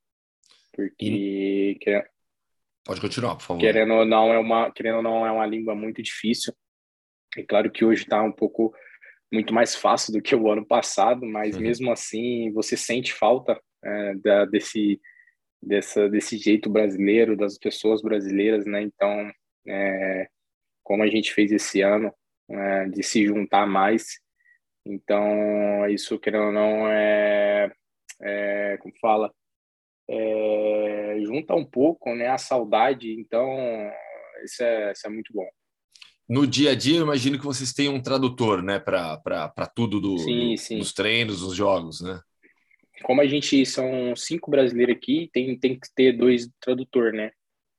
porque querendo, pode continuar, por favor. Querendo ou não é uma querendo ou não é uma língua muito difícil. É claro que hoje está um pouco muito mais fácil do que o ano passado, mas uhum. mesmo assim você sente falta é, da, desse dessa desse jeito brasileiro das pessoas brasileiras, né? Então, é, como a gente fez esse ano, é, de se juntar mais, então isso querendo ou não é, é como fala é, junta um pouco né, a saudade, então isso é, isso é muito bom. No dia a dia, eu imagino que vocês têm um tradutor, né, para tudo do, sim, do, sim. dos treinos, dos jogos, né? Como a gente são cinco brasileiros aqui, tem, tem que ter dois tradutor, né?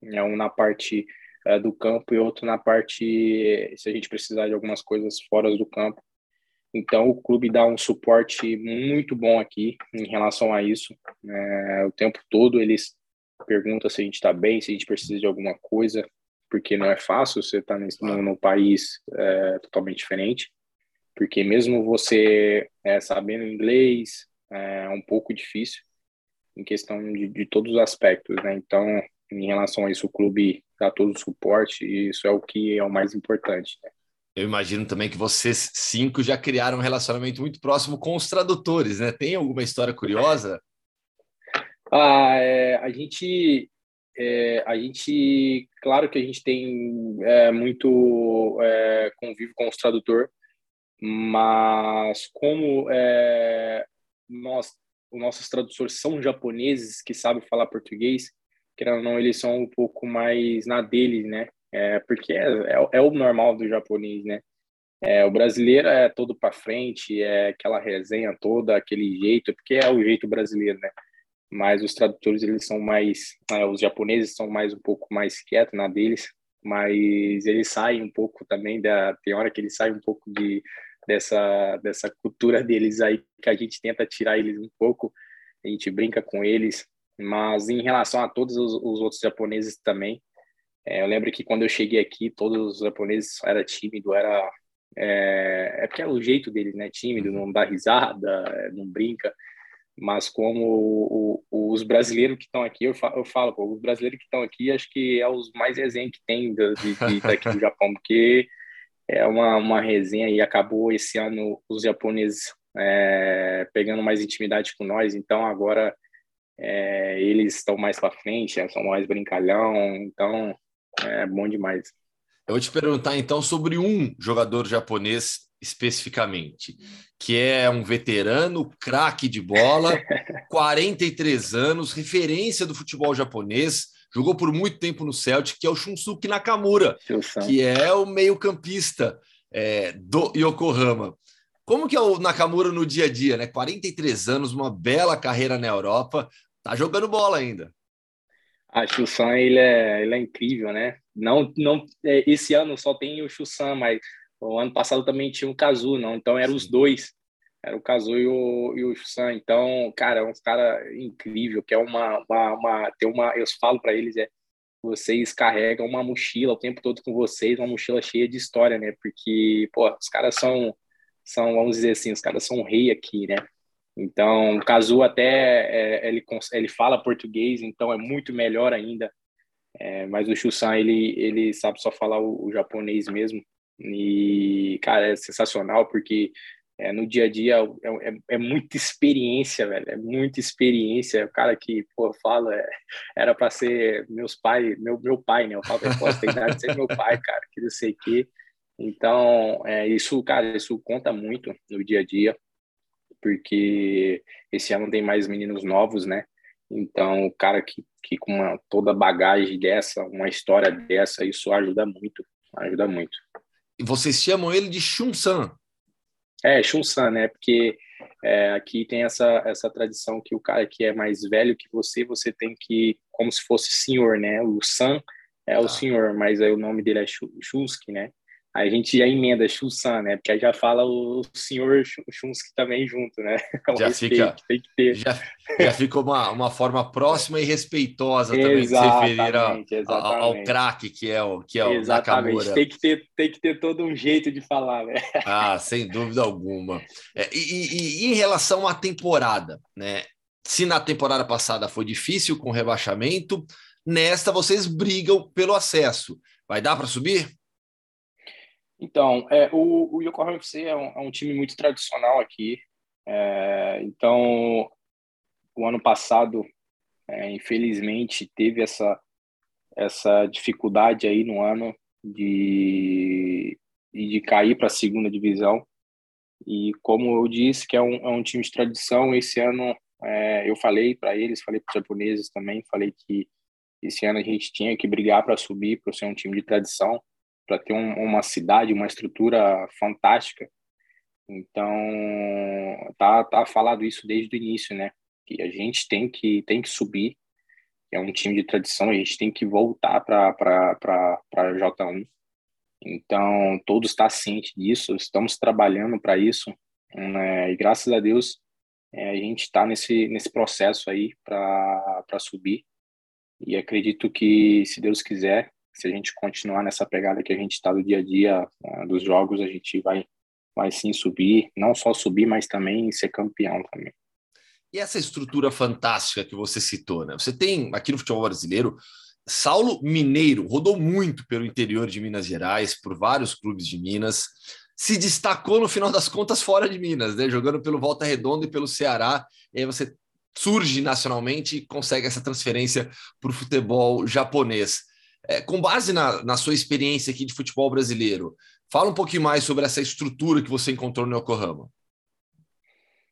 É um na parte é, do campo e outro na parte se a gente precisar de algumas coisas fora do campo. Então, o clube dá um suporte muito bom aqui em relação a isso. É, o tempo todo eles perguntam se a gente está bem, se a gente precisa de alguma coisa. porque não é fácil você estar tá no país é, totalmente diferente, porque mesmo você é, sabendo inglês, é um pouco difícil em questão de, de todos os aspectos, né? Então, em relação a isso, o clube dá todo o suporte e isso é o que é o mais importante. Né? Eu imagino também que vocês cinco já criaram um relacionamento muito próximo com os tradutores, né? Tem alguma história curiosa? Ah, é, a gente, é, a gente, claro que a gente tem é, muito é, convívio com os tradutores, mas como é, nós, os nossos tradutores são japoneses que sabem falar português, ou não, eles são um pouco mais na deles, né? É, porque é, é, é, o normal do japonês, né? É, o brasileiro é todo para frente, é aquela resenha toda, aquele jeito, porque é o jeito brasileiro, né? Mas os tradutores, eles são mais, é, os japoneses são mais um pouco mais quietos na deles, mas eles saem um pouco também da, tem hora que eles saem um pouco de dessa dessa cultura deles aí que a gente tenta tirar eles um pouco, a gente brinca com eles, mas em relação a todos os, os outros japoneses também, é, eu lembro que quando eu cheguei aqui, todos os japoneses era tímido, era é, é porque é o jeito deles, né? Tímido, não dá risada, é, não brinca. Mas como o, o, os brasileiros que estão aqui, eu falo, eu falo pô, os brasileiros que estão aqui, acho que é os mais resenha que tem de, de, daqui do Japão, porque é uma, uma resenha e acabou esse ano os japoneses é, pegando mais intimidade com nós, então agora é, eles estão mais para frente, são mais brincalhão, então é bom demais. Eu vou te perguntar então sobre um jogador japonês especificamente, que é um veterano, craque de bola, 43 anos, referência do futebol japonês, jogou por muito tempo no Celtic, que é o Shunsuke Nakamura, que é o meio-campista é, do Yokohama. Como que é o Nakamura no dia a dia, né? 43 anos, uma bela carreira na Europa, Tá jogando bola ainda. A Chussan, ele é, ele é incrível, né? Não, não, é, esse ano só tem o Chussan, mas o ano passado também tinha o Kazu, não? Então eram os dois. Era o Kazu e o, e o Chussan. Então, cara, é um cara incrível, que é uma, uma, uma tem uma, eu falo para eles, é, vocês carregam uma mochila o tempo todo com vocês, uma mochila cheia de história, né? Porque, pô, os caras são, são, vamos dizer assim, os caras são um rei aqui, né? Então, o Kazu até é, ele, ele fala português, então é muito melhor ainda. É, mas o Chusan, ele, ele sabe só falar o, o, japonês mesmo. E, cara, é sensacional, porque é, no dia a dia é, é, é, muita experiência, velho. É muita experiência. O cara que, pô, fala, é, era para ser meus pais, meu, meu pai, né? Eu falo, eu posso ter idade de ser meu pai, cara, que não sei o quê. Então, é, isso, cara, isso conta muito no dia a dia porque esse ano tem mais meninos novos, né? Então, o cara que, que com uma, toda bagagem dessa, uma história dessa, isso ajuda muito, ajuda muito. E vocês chamam ele de Chun-san? É, Chun-san, né? Porque é, aqui tem essa, essa tradição que o cara que é mais velho que você, você tem que, como se fosse senhor, né? O san é tá. o senhor, mas aí o nome dele é Shunsuke, né? Aí a gente já emenda Chunsan, né? Porque aí já fala o senhor Chunski também junto, né? já fica, tem que ter. Já, já fica uma, uma forma próxima e respeitosa também de se referir ao, ao craque que é o, que é o Nakamura. Tem que, ter, tem que ter todo um jeito de falar, né? Ah, sem dúvida alguma. É, e, e, e em relação à temporada, né? Se na temporada passada foi difícil com rebaixamento, nesta vocês brigam pelo acesso. Vai dar para subir? Então, é, o, o Yokohama FC é um, é um time muito tradicional aqui. É, então, o ano passado, é, infelizmente, teve essa, essa dificuldade aí no ano de, de cair para a segunda divisão. E como eu disse, que é um, é um time de tradição, esse ano é, eu falei para eles, falei para os japoneses também, falei que esse ano a gente tinha que brigar para subir, para ser um time de tradição para ter um, uma cidade, uma estrutura fantástica. Então, tá, tá falado isso desde o início, né? Que a gente tem que, tem que subir, é um time de tradição, a gente tem que voltar para J1. Então, todos estão tá cientes disso, estamos trabalhando para isso, né? e graças a Deus é, a gente está nesse, nesse processo aí para subir. E acredito que, se Deus quiser, se a gente continuar nessa pegada que a gente está do dia a dia uh, dos jogos, a gente vai, vai sim subir, não só subir, mas também ser campeão também. E essa estrutura fantástica que você citou, né? Você tem aqui no futebol brasileiro Saulo Mineiro rodou muito pelo interior de Minas Gerais, por vários clubes de Minas, se destacou no final das contas fora de Minas, né? Jogando pelo Volta Redonda e pelo Ceará. E aí você surge nacionalmente e consegue essa transferência para o futebol japonês. É, com base na, na sua experiência aqui de futebol brasileiro, fala um pouquinho mais sobre essa estrutura que você encontrou no Yokohama.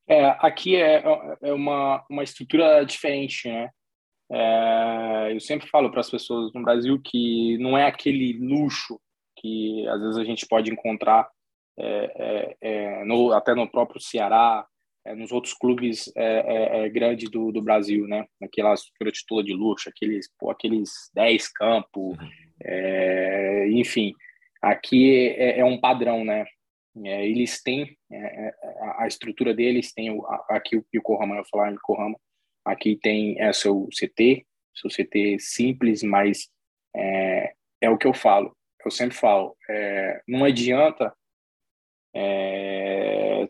É, aqui é, é uma, uma estrutura diferente, né? É, eu sempre falo para as pessoas no Brasil que não é aquele luxo que às vezes a gente pode encontrar é, é, é no, até no próprio Ceará, é, nos outros clubes é, grandes do, do Brasil, né? Aquela estrutura de toda de luxo, aqueles, pô, aqueles 10 campos, enfim. Aqui é, um padrão, né? eles têm a estrutura deles, tem o, aqui o Yokohama, eu falar em Yokohama, Aqui tem é, seu CT, seu CT simples, mas é, é o que eu falo. Eu sempre falo, é, não adianta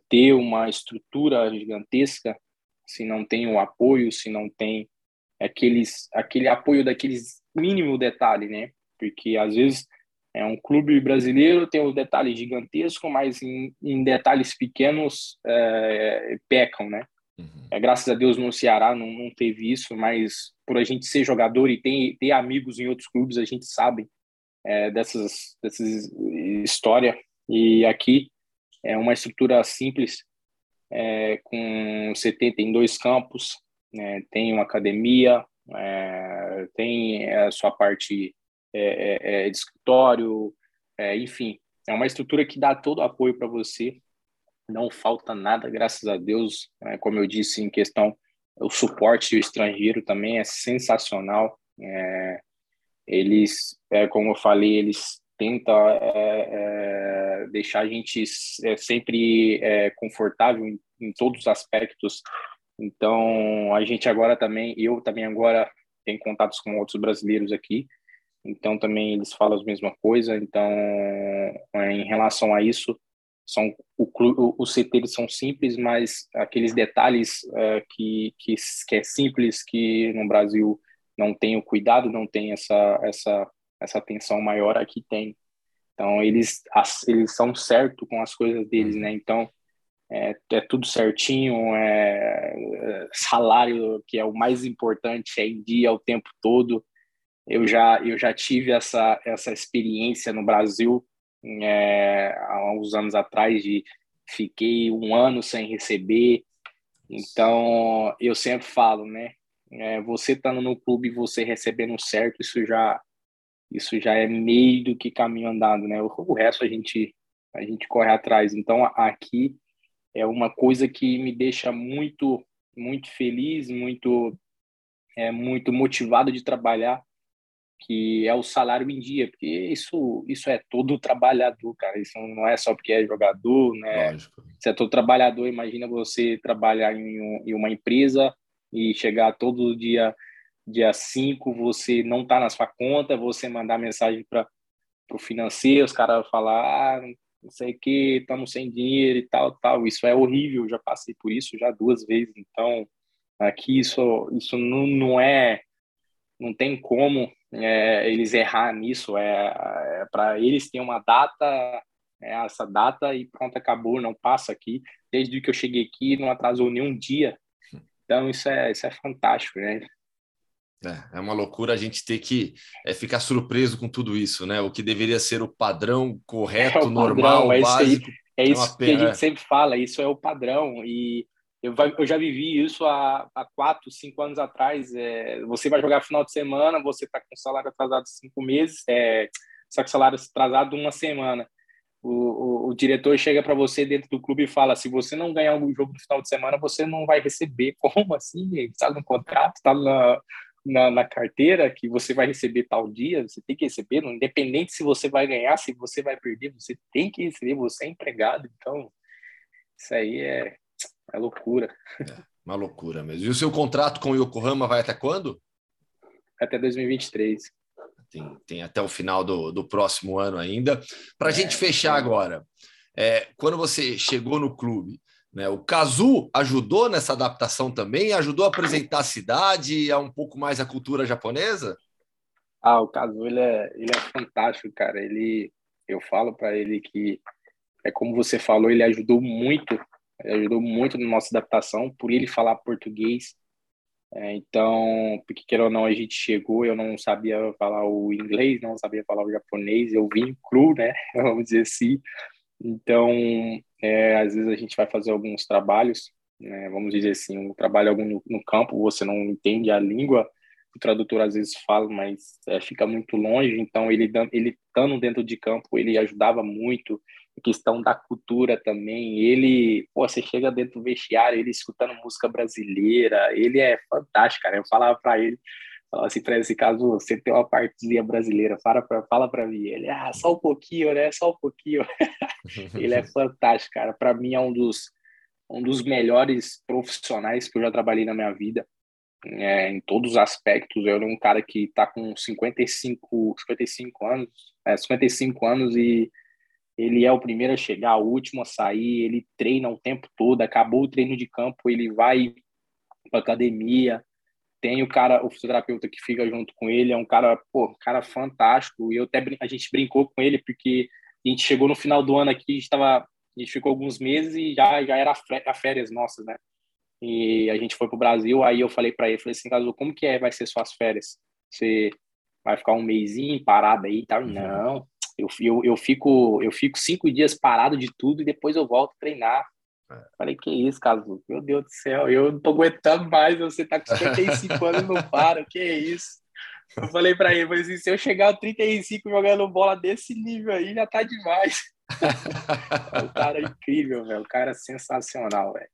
ter uma estrutura gigantesca se não tem o apoio, se não tem aqueles, aquele apoio daqueles mínimo detalhe, né? Porque às vezes é um clube brasileiro tem um detalhe gigantesco, mas em, em detalhes pequenos é, pecam, né? Uhum. É, graças a Deus no Ceará não, não, teve isso, mas por a gente ser jogador e ter, ter amigos em outros clubes, a gente sabe é, dessas, dessas histórias. E aqui é uma estrutura simples, é, com CT tem dois campos, né, tem uma academia, é, tem a sua parte é, é, de escritório, enfim, é uma estrutura que dá todo o apoio para você não falta nada, graças a Deus. É, como eu disse, em questão, o suporte estrangeiro também é sensacional. É, eles, é, como eu falei, eles tentam é, é, deixar a gente é, sempre confortável em, em todos os aspectos. Então, a gente agora também, eu também agora tenho contatos com outros brasileiros aqui, então também eles falam a mesma coisa. Então, em relação a isso, são o, o CT eles são simples, mas aqueles detalhes que, que, que é simples que no Brasil não tem o cuidado, não tem essa essa essa atenção maior aqui tem. Então eles eles são certo com as coisas deles, né? Então é, é tudo certinho, é, é, salário que é o mais importante é em dia o tempo todo. Eu já eu já tive essa essa experiência no Brasil é, há uns anos atrás de fiquei um ano sem receber. Então, eu sempre falo, né? É, você estando no clube e você recebendo certo, isso já isso já é meio do que caminho andado, né? O, o resto a gente a gente corre atrás. Então, aqui é uma coisa que me deixa muito muito feliz, muito é muito motivado de trabalhar, que é o salário em dia, porque isso, isso é todo trabalhador, cara. Isso não é só porque é jogador, né? Lógico. Se é todo trabalhador, imagina você trabalhar em, um, em uma empresa e chegar todo dia dia 5, você não tá na sua conta, você mandar mensagem para o financeiro, os caras falar, ah, não sei o que, estamos sem dinheiro e tal, tal. Isso é horrível, já passei por isso já duas vezes. Então, aqui isso, isso não, não é, não tem como é, eles errar nisso. É, é para eles ter uma data, é essa data e pronto, acabou, não passa aqui. Desde que eu cheguei aqui, não atrasou nenhum dia. Então isso é, isso é fantástico, né? É, é uma loucura a gente ter que é, ficar surpreso com tudo isso, né? O que deveria ser o padrão correto, é o normal, padrão, é básico. É isso que a gente sempre fala, isso é o padrão. E eu, eu já vivi isso há, há quatro, cinco anos atrás. É, você vai jogar final de semana, você está com salário atrasado cinco meses, é, só que salário atrasado uma semana. O, o, o diretor chega para você dentro do clube e fala: se você não ganhar algum jogo no final de semana, você não vai receber. Como assim? Está no contrato, está na, na, na, carteira que você vai receber tal dia, você tem que receber, independente se você vai ganhar, se você vai perder, você tem que receber, você é empregado. Então, isso aí é, é loucura. É, uma loucura mesmo. E o seu contrato com o Yokohama vai até quando? Até 2023. Tem, tem até o final do, do próximo ano ainda. Para a é, gente fechar agora, é, quando você chegou no clube, o Kazu ajudou nessa adaptação também? Ajudou a apresentar a cidade, a um pouco mais a cultura japonesa? Ah, o Kazu ele é, ele é fantástico, cara. Ele, eu falo para ele que é como você falou, ele ajudou muito, ele ajudou muito na nossa adaptação por ele falar português. É, então, porque queira ou não, a gente chegou, eu não sabia falar o inglês, não sabia falar o japonês, eu vim cru, né? Vamos dizer assim. Então, é, às vezes a gente vai fazer alguns trabalhos, né? vamos dizer assim, um trabalho algum no, no, campo, você não entende a língua, o tradutor às vezes fala, mas é, fica muito longe. Então, ele ele estando dentro de campo, ele ajudava muito questão da cultura também. Ele, pô, você chega dentro do vestiário, ele escutando música brasileira, ele é fantástico, cara. Eu falava para ele, falava assim para esse caso, você tem uma partezinha brasileira, fala para fala para mim. Ele, ah, só um pouquinho, né? Só um pouquinho. ele é fantástico, cara. Para mim é um dos um dos melhores profissionais que eu já trabalhei na minha vida. É, em todos os aspectos, eu era um cara que está com 55, 55 anos, é, 55 anos e ele é o primeiro a chegar, o último a sair, ele treina o tempo todo, acabou o treino de campo, ele vai para academia, tem o cara, o fisioterapeuta que fica junto com ele, é um cara, pô, cara fantástico, e eu até, a gente brincou com ele, porque a gente chegou no final do ano aqui, a gente, tava, a gente ficou alguns meses e já, já era a férias nossas, né? E a gente foi pro Brasil, aí eu falei para ele, falei assim, Caso, como que é, vai ser suas férias? Você vai ficar um mêsinho parado aí e tal? Uhum. Não, eu, eu, eu, fico, eu fico cinco dias parado de tudo e depois eu volto treinar. Falei, que isso, Caso? Meu Deus do céu, eu não tô aguentando mais, você tá com 55 anos não para, que isso? Eu falei para ele, falei assim, se eu chegar aos 35 jogando bola desse nível aí, já tá demais. o cara é incrível, velho. O cara é sensacional, velho.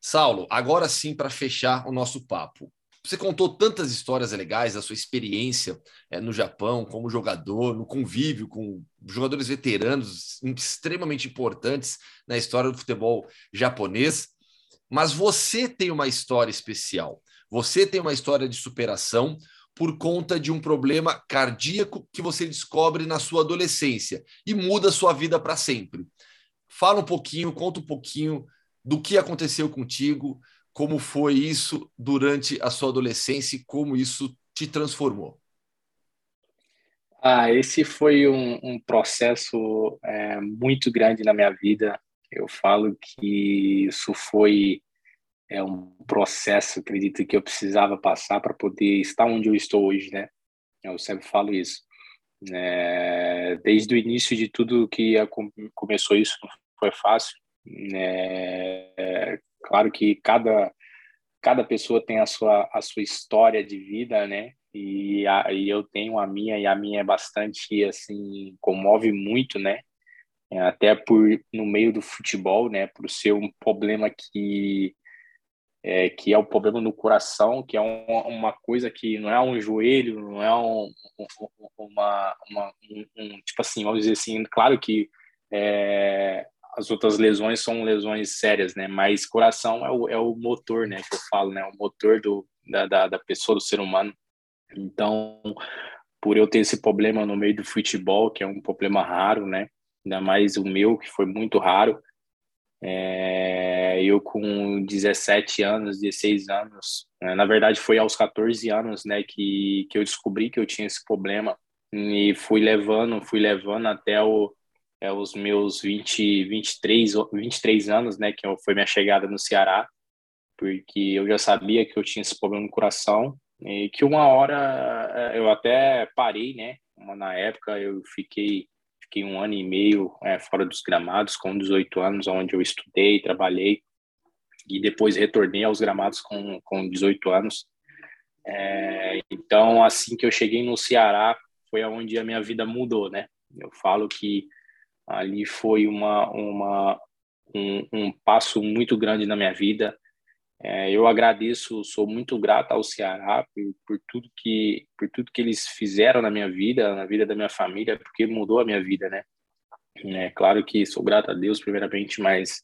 Saulo, agora sim, para fechar o nosso papo. Você contou tantas histórias legais da sua experiência é, no Japão, como jogador, no convívio com jogadores veteranos extremamente importantes na história do futebol japonês. Mas você tem uma história especial. Você tem uma história de superação por conta de um problema cardíaco que você descobre na sua adolescência e muda a sua vida para sempre. Fala um pouquinho, conta um pouquinho do que aconteceu contigo, como foi isso durante a sua adolescência e como isso te transformou? Ah, esse foi um, um processo é, muito grande na minha vida. Eu falo que isso foi é um processo, acredito que eu precisava passar para poder estar onde eu estou hoje, né? Eu sempre falo isso. É, desde o início de tudo que começou isso não foi fácil. É, Claro que cada, cada pessoa tem a sua, a sua história de vida, né? E, a, e eu tenho a minha, e a minha é bastante, assim, comove muito, né? É, até por, no meio do futebol, né? Por ser um problema que é, que é o problema no coração, que é um, uma coisa que não é um joelho, não é um, uma, uma um, um, tipo assim, vamos dizer assim, claro que é, as outras lesões são lesões sérias, né? Mas coração é o, é o motor, né? Que eu falo, né? O motor do, da, da, da pessoa, do ser humano. Então, por eu ter esse problema no meio do futebol, que é um problema raro, né? Ainda mais o meu, que foi muito raro. É, eu com 17 anos, 16 anos, né? na verdade foi aos 14 anos, né, que, que eu descobri que eu tinha esse problema e fui levando, fui levando até o, é, os meus 20, 23, 23 anos, né, que foi minha chegada no Ceará, porque eu já sabia que eu tinha esse problema no coração e que uma hora é, eu até parei, né, na época eu fiquei fiquei um ano e meio é, fora dos gramados com 18 anos, onde eu estudei, trabalhei e depois retornei aos gramados com, com 18 anos. É, então, assim que eu cheguei no Ceará, foi aonde a minha vida mudou, né? Eu falo que ali foi uma, uma um, um, passo muito grande na minha vida. É, eu agradeço, sou muito grato ao Ceará por, por, tudo que por tudo que eles fizeram na minha vida, na vida da minha família, porque mudou a minha vida, né? É claro que sou grato a Deus primeiramente, mas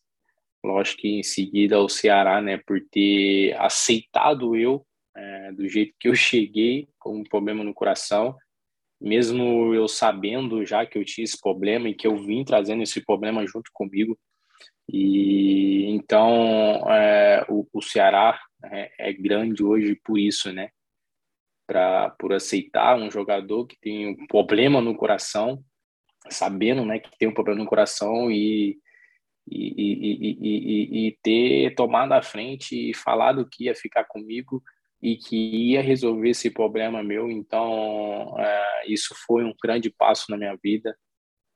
lógico que em seguida ao Ceará, né, por ter aceitado eu é, do jeito que eu cheguei, com um problema no coração, mesmo eu sabendo já que eu tinha esse problema e que eu vim trazendo esse problema junto comigo. E então é, o, o, Ceará é, é, grande hoje por isso, né? Pra, por aceitar um jogador que tem um problema no coração, sabendo, né, que tem um problema no coração e e, e, e, e, ter tomado a frente e falado que ia ficar comigo e que ia resolver esse problema meu. Então, é, isso foi um grande passo na minha vida.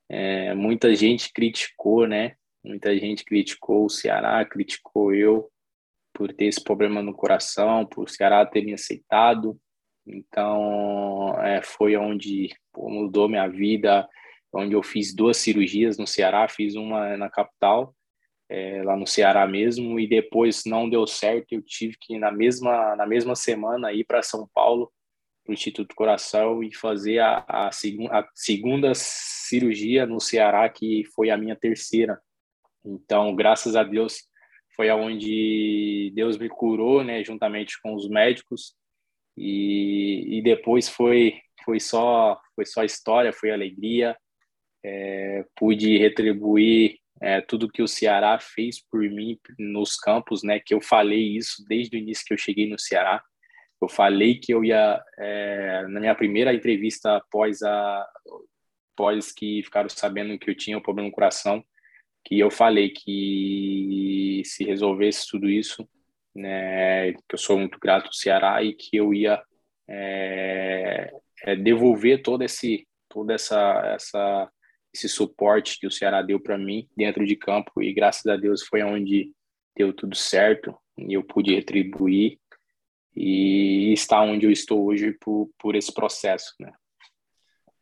É, muita gente criticou, né? Muita gente criticou o Ceará, criticou eu por ter esse problema no coração, por o Ceará ter me aceitado. Então, é, foi onde pô, mudou minha vida, onde eu fiz duas cirurgias no Ceará, fiz uma na capital é, lá no Ceará mesmo, e depois não deu certo, eu tive que na mesma na mesma semana ir para São Paulo, para o Instituto Coração e fazer a, a, a segunda cirurgia no Ceará, que foi a minha terceira. Então, graças a Deus, foi aonde Deus me curou, né, juntamente com os médicos. E, e depois foi foi só foi só história, foi alegria. É, pude retribuir é, tudo que o Ceará fez por mim nos campos, né? Que eu falei isso desde o início que eu cheguei no Ceará. Eu falei que eu ia é, na minha primeira entrevista após a após que ficaram sabendo que eu tinha um problema no coração, que eu falei que se resolvesse tudo isso, né? Que eu sou muito grato ao Ceará e que eu ia é, é devolver todo esse toda essa essa esse suporte que o Ceará deu para mim dentro de campo e graças a Deus foi onde deu tudo certo e eu pude retribuir e estar onde eu estou hoje por, por esse processo, né?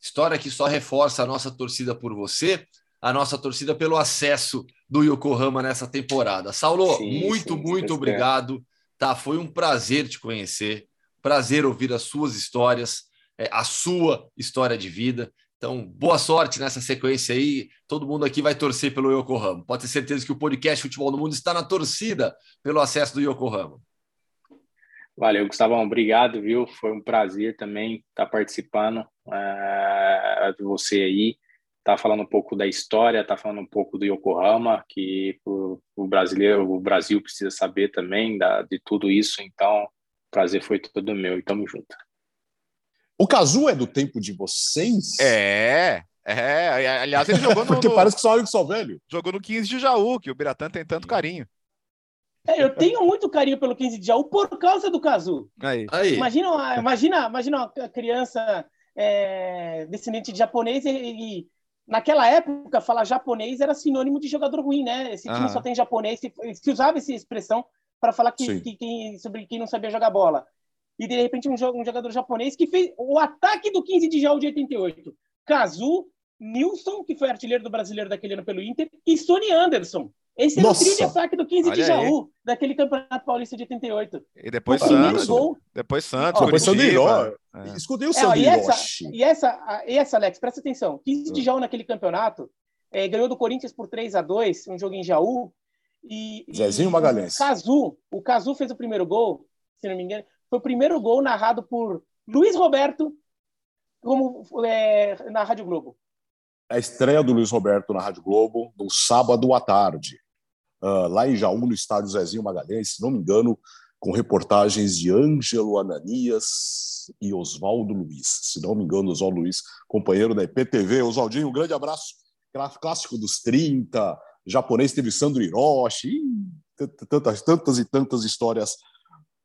História que só reforça a nossa torcida por você, a nossa torcida pelo acesso do Yokohama nessa temporada. Saulo, sim, muito, sim, muito obrigado. Tá, foi um prazer te conhecer, prazer ouvir as suas histórias, é, a sua história de vida. Então, boa sorte nessa sequência aí. Todo mundo aqui vai torcer pelo Yokohama. Pode ter certeza que o podcast Futebol do Mundo está na torcida pelo acesso do Yokohama. Valeu, Gustavão. Obrigado, viu? Foi um prazer também estar participando uh, de você aí. Tá falando um pouco da história, tá falando um pouco do Yokohama, que o, o brasileiro, o Brasil precisa saber também da, de tudo isso. Então, o prazer foi todo meu e tamo junto. O Cazu é do tempo de vocês? É, é. Aliás, ele jogou no. Porque parece que só eu que sou velho. Jogou no 15 de Jaú, que o Biratã tem tanto carinho. É, eu tenho muito carinho pelo 15 de Jaú por causa do Cazu. Aí. Aí. Imagina, imagina, imagina uma criança é, descendente de japonês e, e, naquela época falar japonês era sinônimo de jogador ruim, né? Esse time só tem japonês, se, se usava essa expressão para falar que, que, que, sobre quem não sabia jogar bola e de repente um, jogador japonês que fez o ataque do 15 de Jaú de 88. Kazu, Nilson, que foi artilheiro do brasileiro daquele ano pelo Inter, e Sony Anderson. Esse é o trio de ataque do 15 Olha de Jaú, aí. daquele Campeonato Paulista de 88. E depois o Santos. Gol... Depois Santos. depois Santos é. Escutei o é, e essa, e essa, e essa, Alex, presta atenção. 15 de Jaú naquele campeonato é, ganhou do Corinthians por 3 a 2 um jogo em Jaú. E, Zezinho Magalhães. O Cazu, o Cazu fez o primeiro gol, se não me engano. Foi o primeiro gol narrado por Luiz Roberto como é, na Rádio Globo. A estreia do Luiz Roberto na Rádio Globo no sábado à tarde, uh, lá em Jaú, no estádio Zezinho Magalhães, se não me engano, com reportagens de Ângelo Ananias e Oswaldo Luiz. Se não me engano, Oswaldo Luiz, companheiro da IPTV. Oswaldinho, um grande abraço. Clássico dos 30, japonês teve Sandro Hiroshi, tantas, tantas e tantas histórias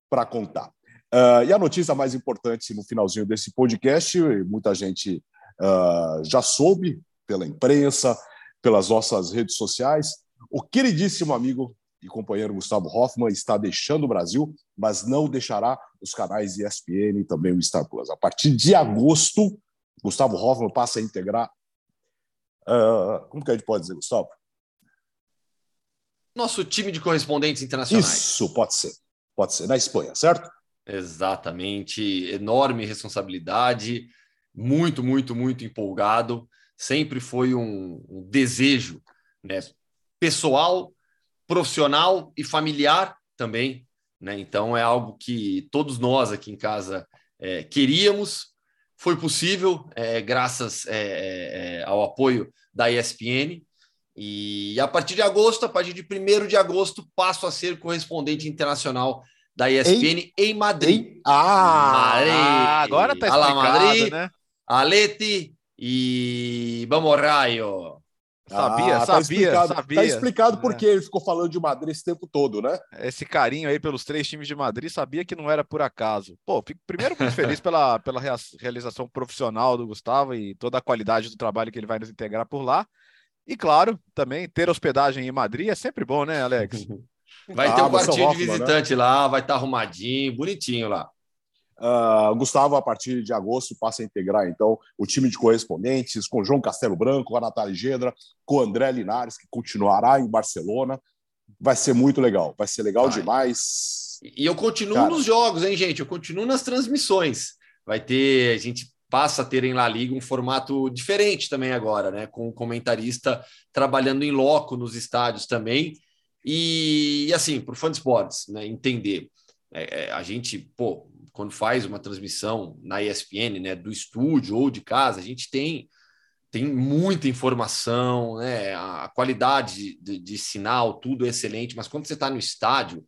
para contar. Uh, e a notícia mais importante no finalzinho desse podcast, muita gente uh, já soube pela imprensa, pelas nossas redes sociais, o queridíssimo amigo e companheiro Gustavo Hoffman está deixando o Brasil, mas não deixará os canais ESPN e também o Star Plus. A partir de agosto, Gustavo Hoffman passa a integrar. Uh, como que a gente pode dizer, Gustavo? Nosso time de correspondentes internacionais. Isso, pode ser. Pode ser. Na Espanha, certo? Exatamente, enorme responsabilidade, muito, muito, muito empolgado. Sempre foi um, um desejo né, pessoal, profissional e familiar também. Né? Então é algo que todos nós aqui em casa é, queríamos. foi possível é, graças é, é, ao apoio da ESPN. E a partir de agosto, a partir de 1 de agosto, passo a ser correspondente internacional da ESPN em, em Madrid. Em... Ah, Madrid. ah, agora tá explicado, Madrid, né? Aleti e vamos Raio. Sabia, ah, sabia, tá explicado, sabia. Tá explicado é. porque ele ficou falando de Madrid esse tempo todo, né? Esse carinho aí pelos três times de Madrid, sabia que não era por acaso. Pô, fico primeiro muito feliz pela, pela realização profissional do Gustavo e toda a qualidade do trabalho que ele vai nos integrar por lá. E claro, também ter hospedagem em Madrid é sempre bom, né, Alex? Vai ah, ter um quartinho de né? visitante né? lá, vai estar tá arrumadinho, bonitinho lá. Uh, Gustavo, a partir de agosto, passa a integrar, então, o time de correspondentes com João Castelo Branco, com a Natália Gedra, com o André Linares, que continuará em Barcelona. Vai ser muito legal, vai ser legal vai. demais. E eu continuo Cara. nos jogos, hein, gente? Eu continuo nas transmissões. Vai ter, a gente passa a ter em La Liga um formato diferente também agora, né? Com o comentarista trabalhando em loco nos estádios também. E, assim, para o fã de esportes, né, entender. É, é, a gente, pô, quando faz uma transmissão na ESPN, né, do estúdio ou de casa, a gente tem tem muita informação, né? A qualidade de, de sinal, tudo é excelente, mas quando você está no estádio,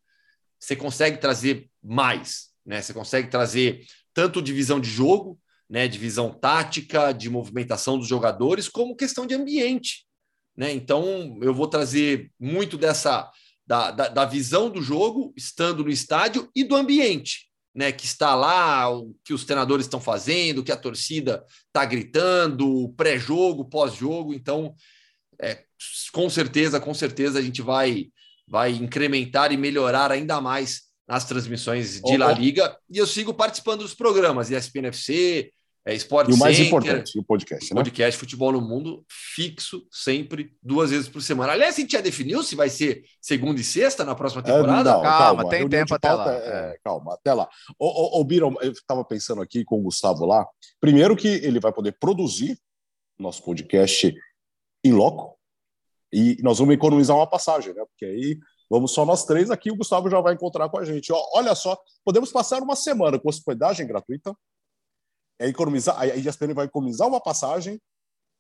você consegue trazer mais, né? Você consegue trazer tanto divisão de jogo, né? Divisão tática, de movimentação dos jogadores, como questão de ambiente, né? Então eu vou trazer muito dessa da, da, da visão do jogo, estando no estádio e do ambiente né, que está lá, o que os treinadores estão fazendo, o que a torcida está gritando, pré-jogo, pós-jogo. Então, é, com certeza, com certeza a gente vai, vai incrementar e melhorar ainda mais as transmissões de oh, La Liga. E eu sigo participando dos programas, ESPN FC, é Sport E o mais Center, importante, o podcast. Né? Podcast Futebol no Mundo, fixo, sempre, duas vezes por semana. Aliás, a gente já definiu se vai ser segunda e sexta na próxima temporada? É, não, calma, calma, tem tempo até lá. É, é, calma, até lá. O, o, o Biro, eu estava pensando aqui com o Gustavo lá. Primeiro que ele vai poder produzir nosso podcast em loco e nós vamos economizar uma passagem, né? Porque aí vamos só nós três aqui, o Gustavo já vai encontrar com a gente. Olha só, podemos passar uma semana com hospedagem gratuita, é economizar, a ESPN vai economizar uma passagem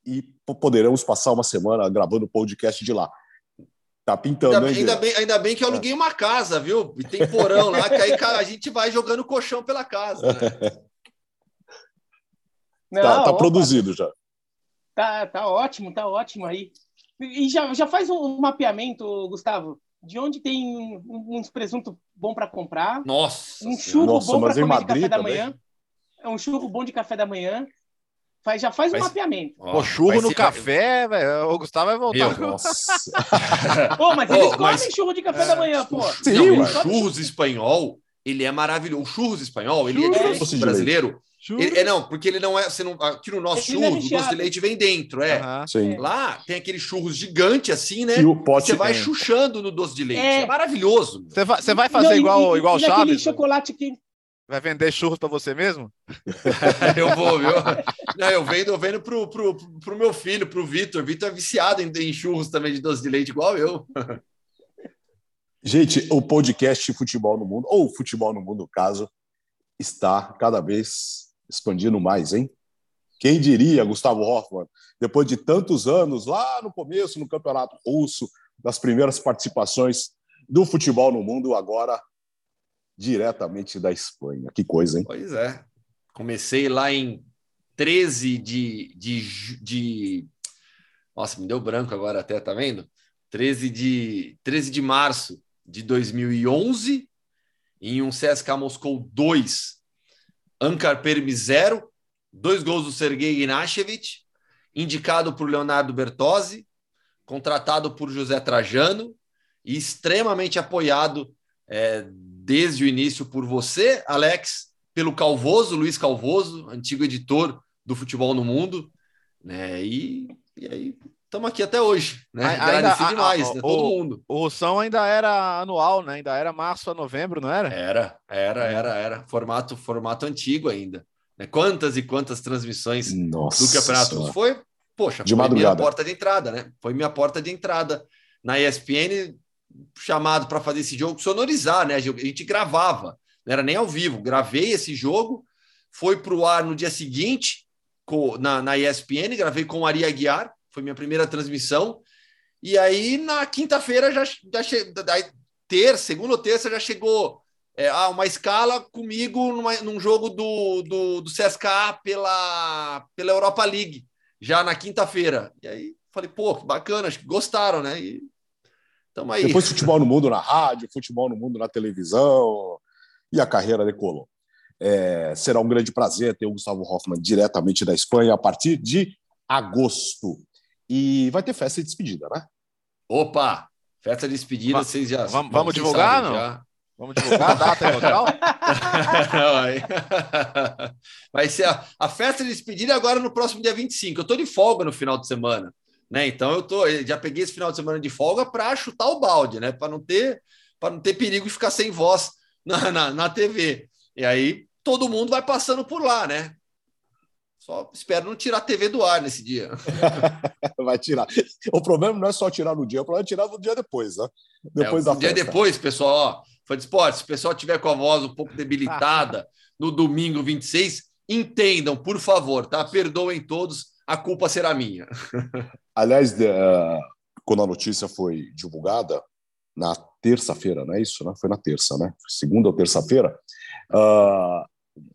e poderemos passar uma semana gravando o podcast de lá. Tá pintando, ainda, ainda, bem, ainda bem que eu aluguei é. uma casa, viu? E tem porão lá, que aí a gente vai jogando colchão pela casa. Né? Não, tá, tá opa, produzido já. Tá, tá ótimo, tá ótimo aí. E já, já faz um mapeamento, Gustavo, de onde tem uns presunto bom para comprar. Nossa! Um churro Nossa, bom para comer Madrid café da manhã é um churro bom de café da manhã. Faz, já faz um mapeamento. Ó, churro no café, velho. O Gustavo vai voltar. Meu, nossa. pô, mas eles oh, comem mas... churro de café é, da manhã, pô. Sim, não, o churros espanhol, ele é maravilhoso. O churros espanhol, ele é diferente brasileiro. Ele, é não, porque ele não é. Você não, aqui no nosso é churros, o doce de leite vem dentro, é. Sim. Lá tem aquele churros gigante assim, né? E o pote você vai chuchando no doce de leite. É, é maravilhoso. Você vai, você vai fazer não, igual, e, igual e Chaves? chocolate que Vai vender churros para você mesmo? eu vou, viu? Não, eu vendo, eu vendo pro, pro, pro meu filho, pro Vitor. Vitor é viciado em, em churros também de doce de leite, igual eu. Gente, o podcast Futebol no Mundo, ou Futebol no Mundo, no caso, está cada vez expandindo mais, hein? Quem diria, Gustavo Hoffmann, depois de tantos anos, lá no começo, no Campeonato Russo, das primeiras participações do futebol no mundo, agora diretamente da Espanha. Que coisa, hein? Pois é. Comecei lá em 13 de, de, de. Nossa, me deu branco agora até, tá vendo? 13 de, 13 de março de 2011, em um CSK Moscou 2, Ankar Permi 0, dois gols do Sergei Ignashevich, indicado por Leonardo Bertozzi, contratado por José Trajano e extremamente apoiado é, desde o início por você, Alex, pelo Calvoso, Luiz Calvoso, antigo editor do Futebol no Mundo, né? E, e aí estamos aqui até hoje, né? Agradeci demais, a, né? Todo o, mundo. O Russão ainda era anual, né? Ainda era março a novembro, não era? Era, era, era, era. Formato, formato antigo ainda. Né? Quantas e quantas transmissões Nossa do campeonato foi? Poxa, de foi madrugada. minha porta de entrada, né? Foi minha porta de entrada na ESPN chamado para fazer esse jogo sonorizar, né? A gente gravava, não era nem ao vivo. Gravei esse jogo, foi para o ar no dia seguinte na, na ESPN, gravei com o Ari Aguiar, foi minha primeira transmissão. E aí, na quinta-feira, já, já che... terça, segunda ou terça, já chegou é, ah, uma escala comigo numa, num jogo do, do, do CSKA pela, pela Europa League, já na quinta-feira. E aí falei, pô, que bacana, acho que gostaram, né? E tamo aí. Depois futebol no mundo na rádio, futebol no mundo na televisão, e a carreira decolou. É, será um grande prazer ter o Gustavo Hoffman diretamente da Espanha a partir de agosto. E vai ter festa de despedida, né? Opa! Festa de despedida, Va vocês já. Vamos, vamos divulgar, não? Já. Vamos divulgar a data e local? Vai ser a, a, festa de despedida agora no próximo dia 25. Eu estou de folga no final de semana, né? Então eu tô, já peguei esse final de semana de folga para chutar o balde, né? Para não ter para não ter perigo de ficar sem voz na, na, na TV. E aí todo mundo vai passando por lá, né? Só espero não tirar a TV do ar nesse dia. Vai tirar. O problema não é só tirar no dia, o problema é tirar no dia depois, né? Depois é, um da dia depois, pessoal, ó, foi de esporte. Se o pessoal tiver com a voz um pouco debilitada no domingo 26, entendam, por favor, tá? Perdoem todos, a culpa será minha. Aliás, uh, quando a notícia foi divulgada, na terça-feira, não é isso? Né? Foi na terça, né? Segunda ou terça-feira, uh,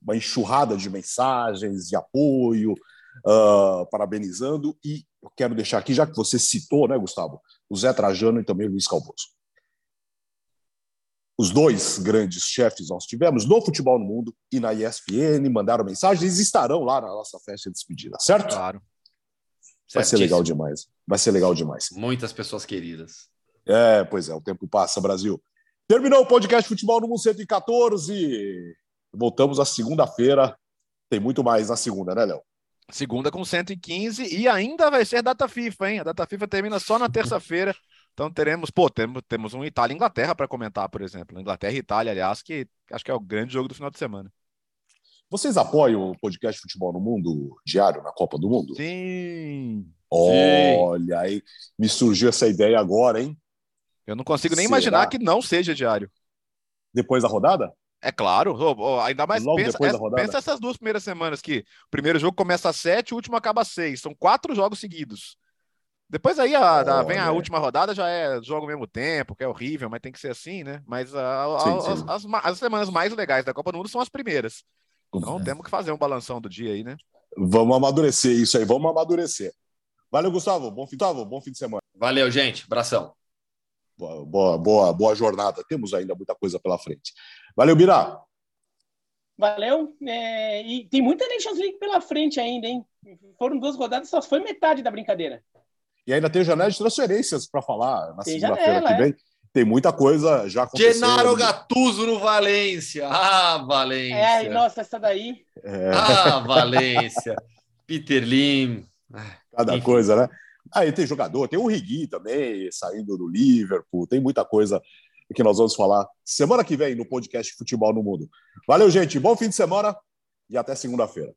uma enxurrada de mensagens de apoio, uh, parabenizando, e eu quero deixar aqui, já que você citou, né, Gustavo, o Zé Trajano e também o Luiz Calvoso os dois grandes chefes nós tivemos no futebol no mundo e na ESPN, mandaram mensagens e estarão lá na nossa festa de despedida, certo? Claro. Vai ser legal demais. Vai ser legal demais. Muitas pessoas queridas. É, pois é, o tempo passa, Brasil. Terminou o podcast Futebol no Mundo 114. Voltamos à segunda-feira. Tem muito mais na segunda, né, Léo? Segunda com 115 e ainda vai ser data FIFA, hein? A data FIFA termina só na terça-feira. Então teremos, pô, temos, temos um Itália e Inglaterra para comentar, por exemplo. Inglaterra e Itália, aliás, que acho que é o grande jogo do final de semana. Vocês apoiam o podcast Futebol no Mundo diário na Copa do Mundo? Sim. Olha, aí me surgiu essa ideia agora, hein? Eu não consigo nem Será? imaginar que não seja diário. Depois da rodada? É claro, ainda mais Logo pensa, é, pensa essas duas primeiras semanas que o primeiro jogo começa às sete, o último acaba às seis. São quatro jogos seguidos. Depois aí a, a, vem a última rodada, já é jogo ao mesmo tempo, que é horrível, mas tem que ser assim, né? Mas a, sim, sim. As, as, as, semanas mais legais da Copa do Mundo são as primeiras. Então é. temos que fazer um balanção do dia aí, né? Vamos amadurecer isso aí, vamos amadurecer. Valeu, Gustavo. Bom fim, Gustavo, bom fim de semana. Valeu, gente. Abração. Boa, boa, boa, boa jornada. Temos ainda muita coisa pela frente. Valeu, Birá. Valeu. É, e tem muita Nations League pela frente ainda, hein? Foram duas rodadas, só foi metade da brincadeira. E ainda tem janela de transferências para falar na segunda-feira que vem. É. Tem muita coisa já acontecendo. Genaro Gattuso no Valência. Ah, Valência. É, nossa, essa daí. É. Ah, Valência. Peter Lim. Cada Enfim. coisa, né? Aí tem jogador, tem o Rigui também, saindo do Liverpool, tem muita coisa que nós vamos falar semana que vem no podcast Futebol no Mundo. Valeu, gente. Bom fim de semana e até segunda-feira.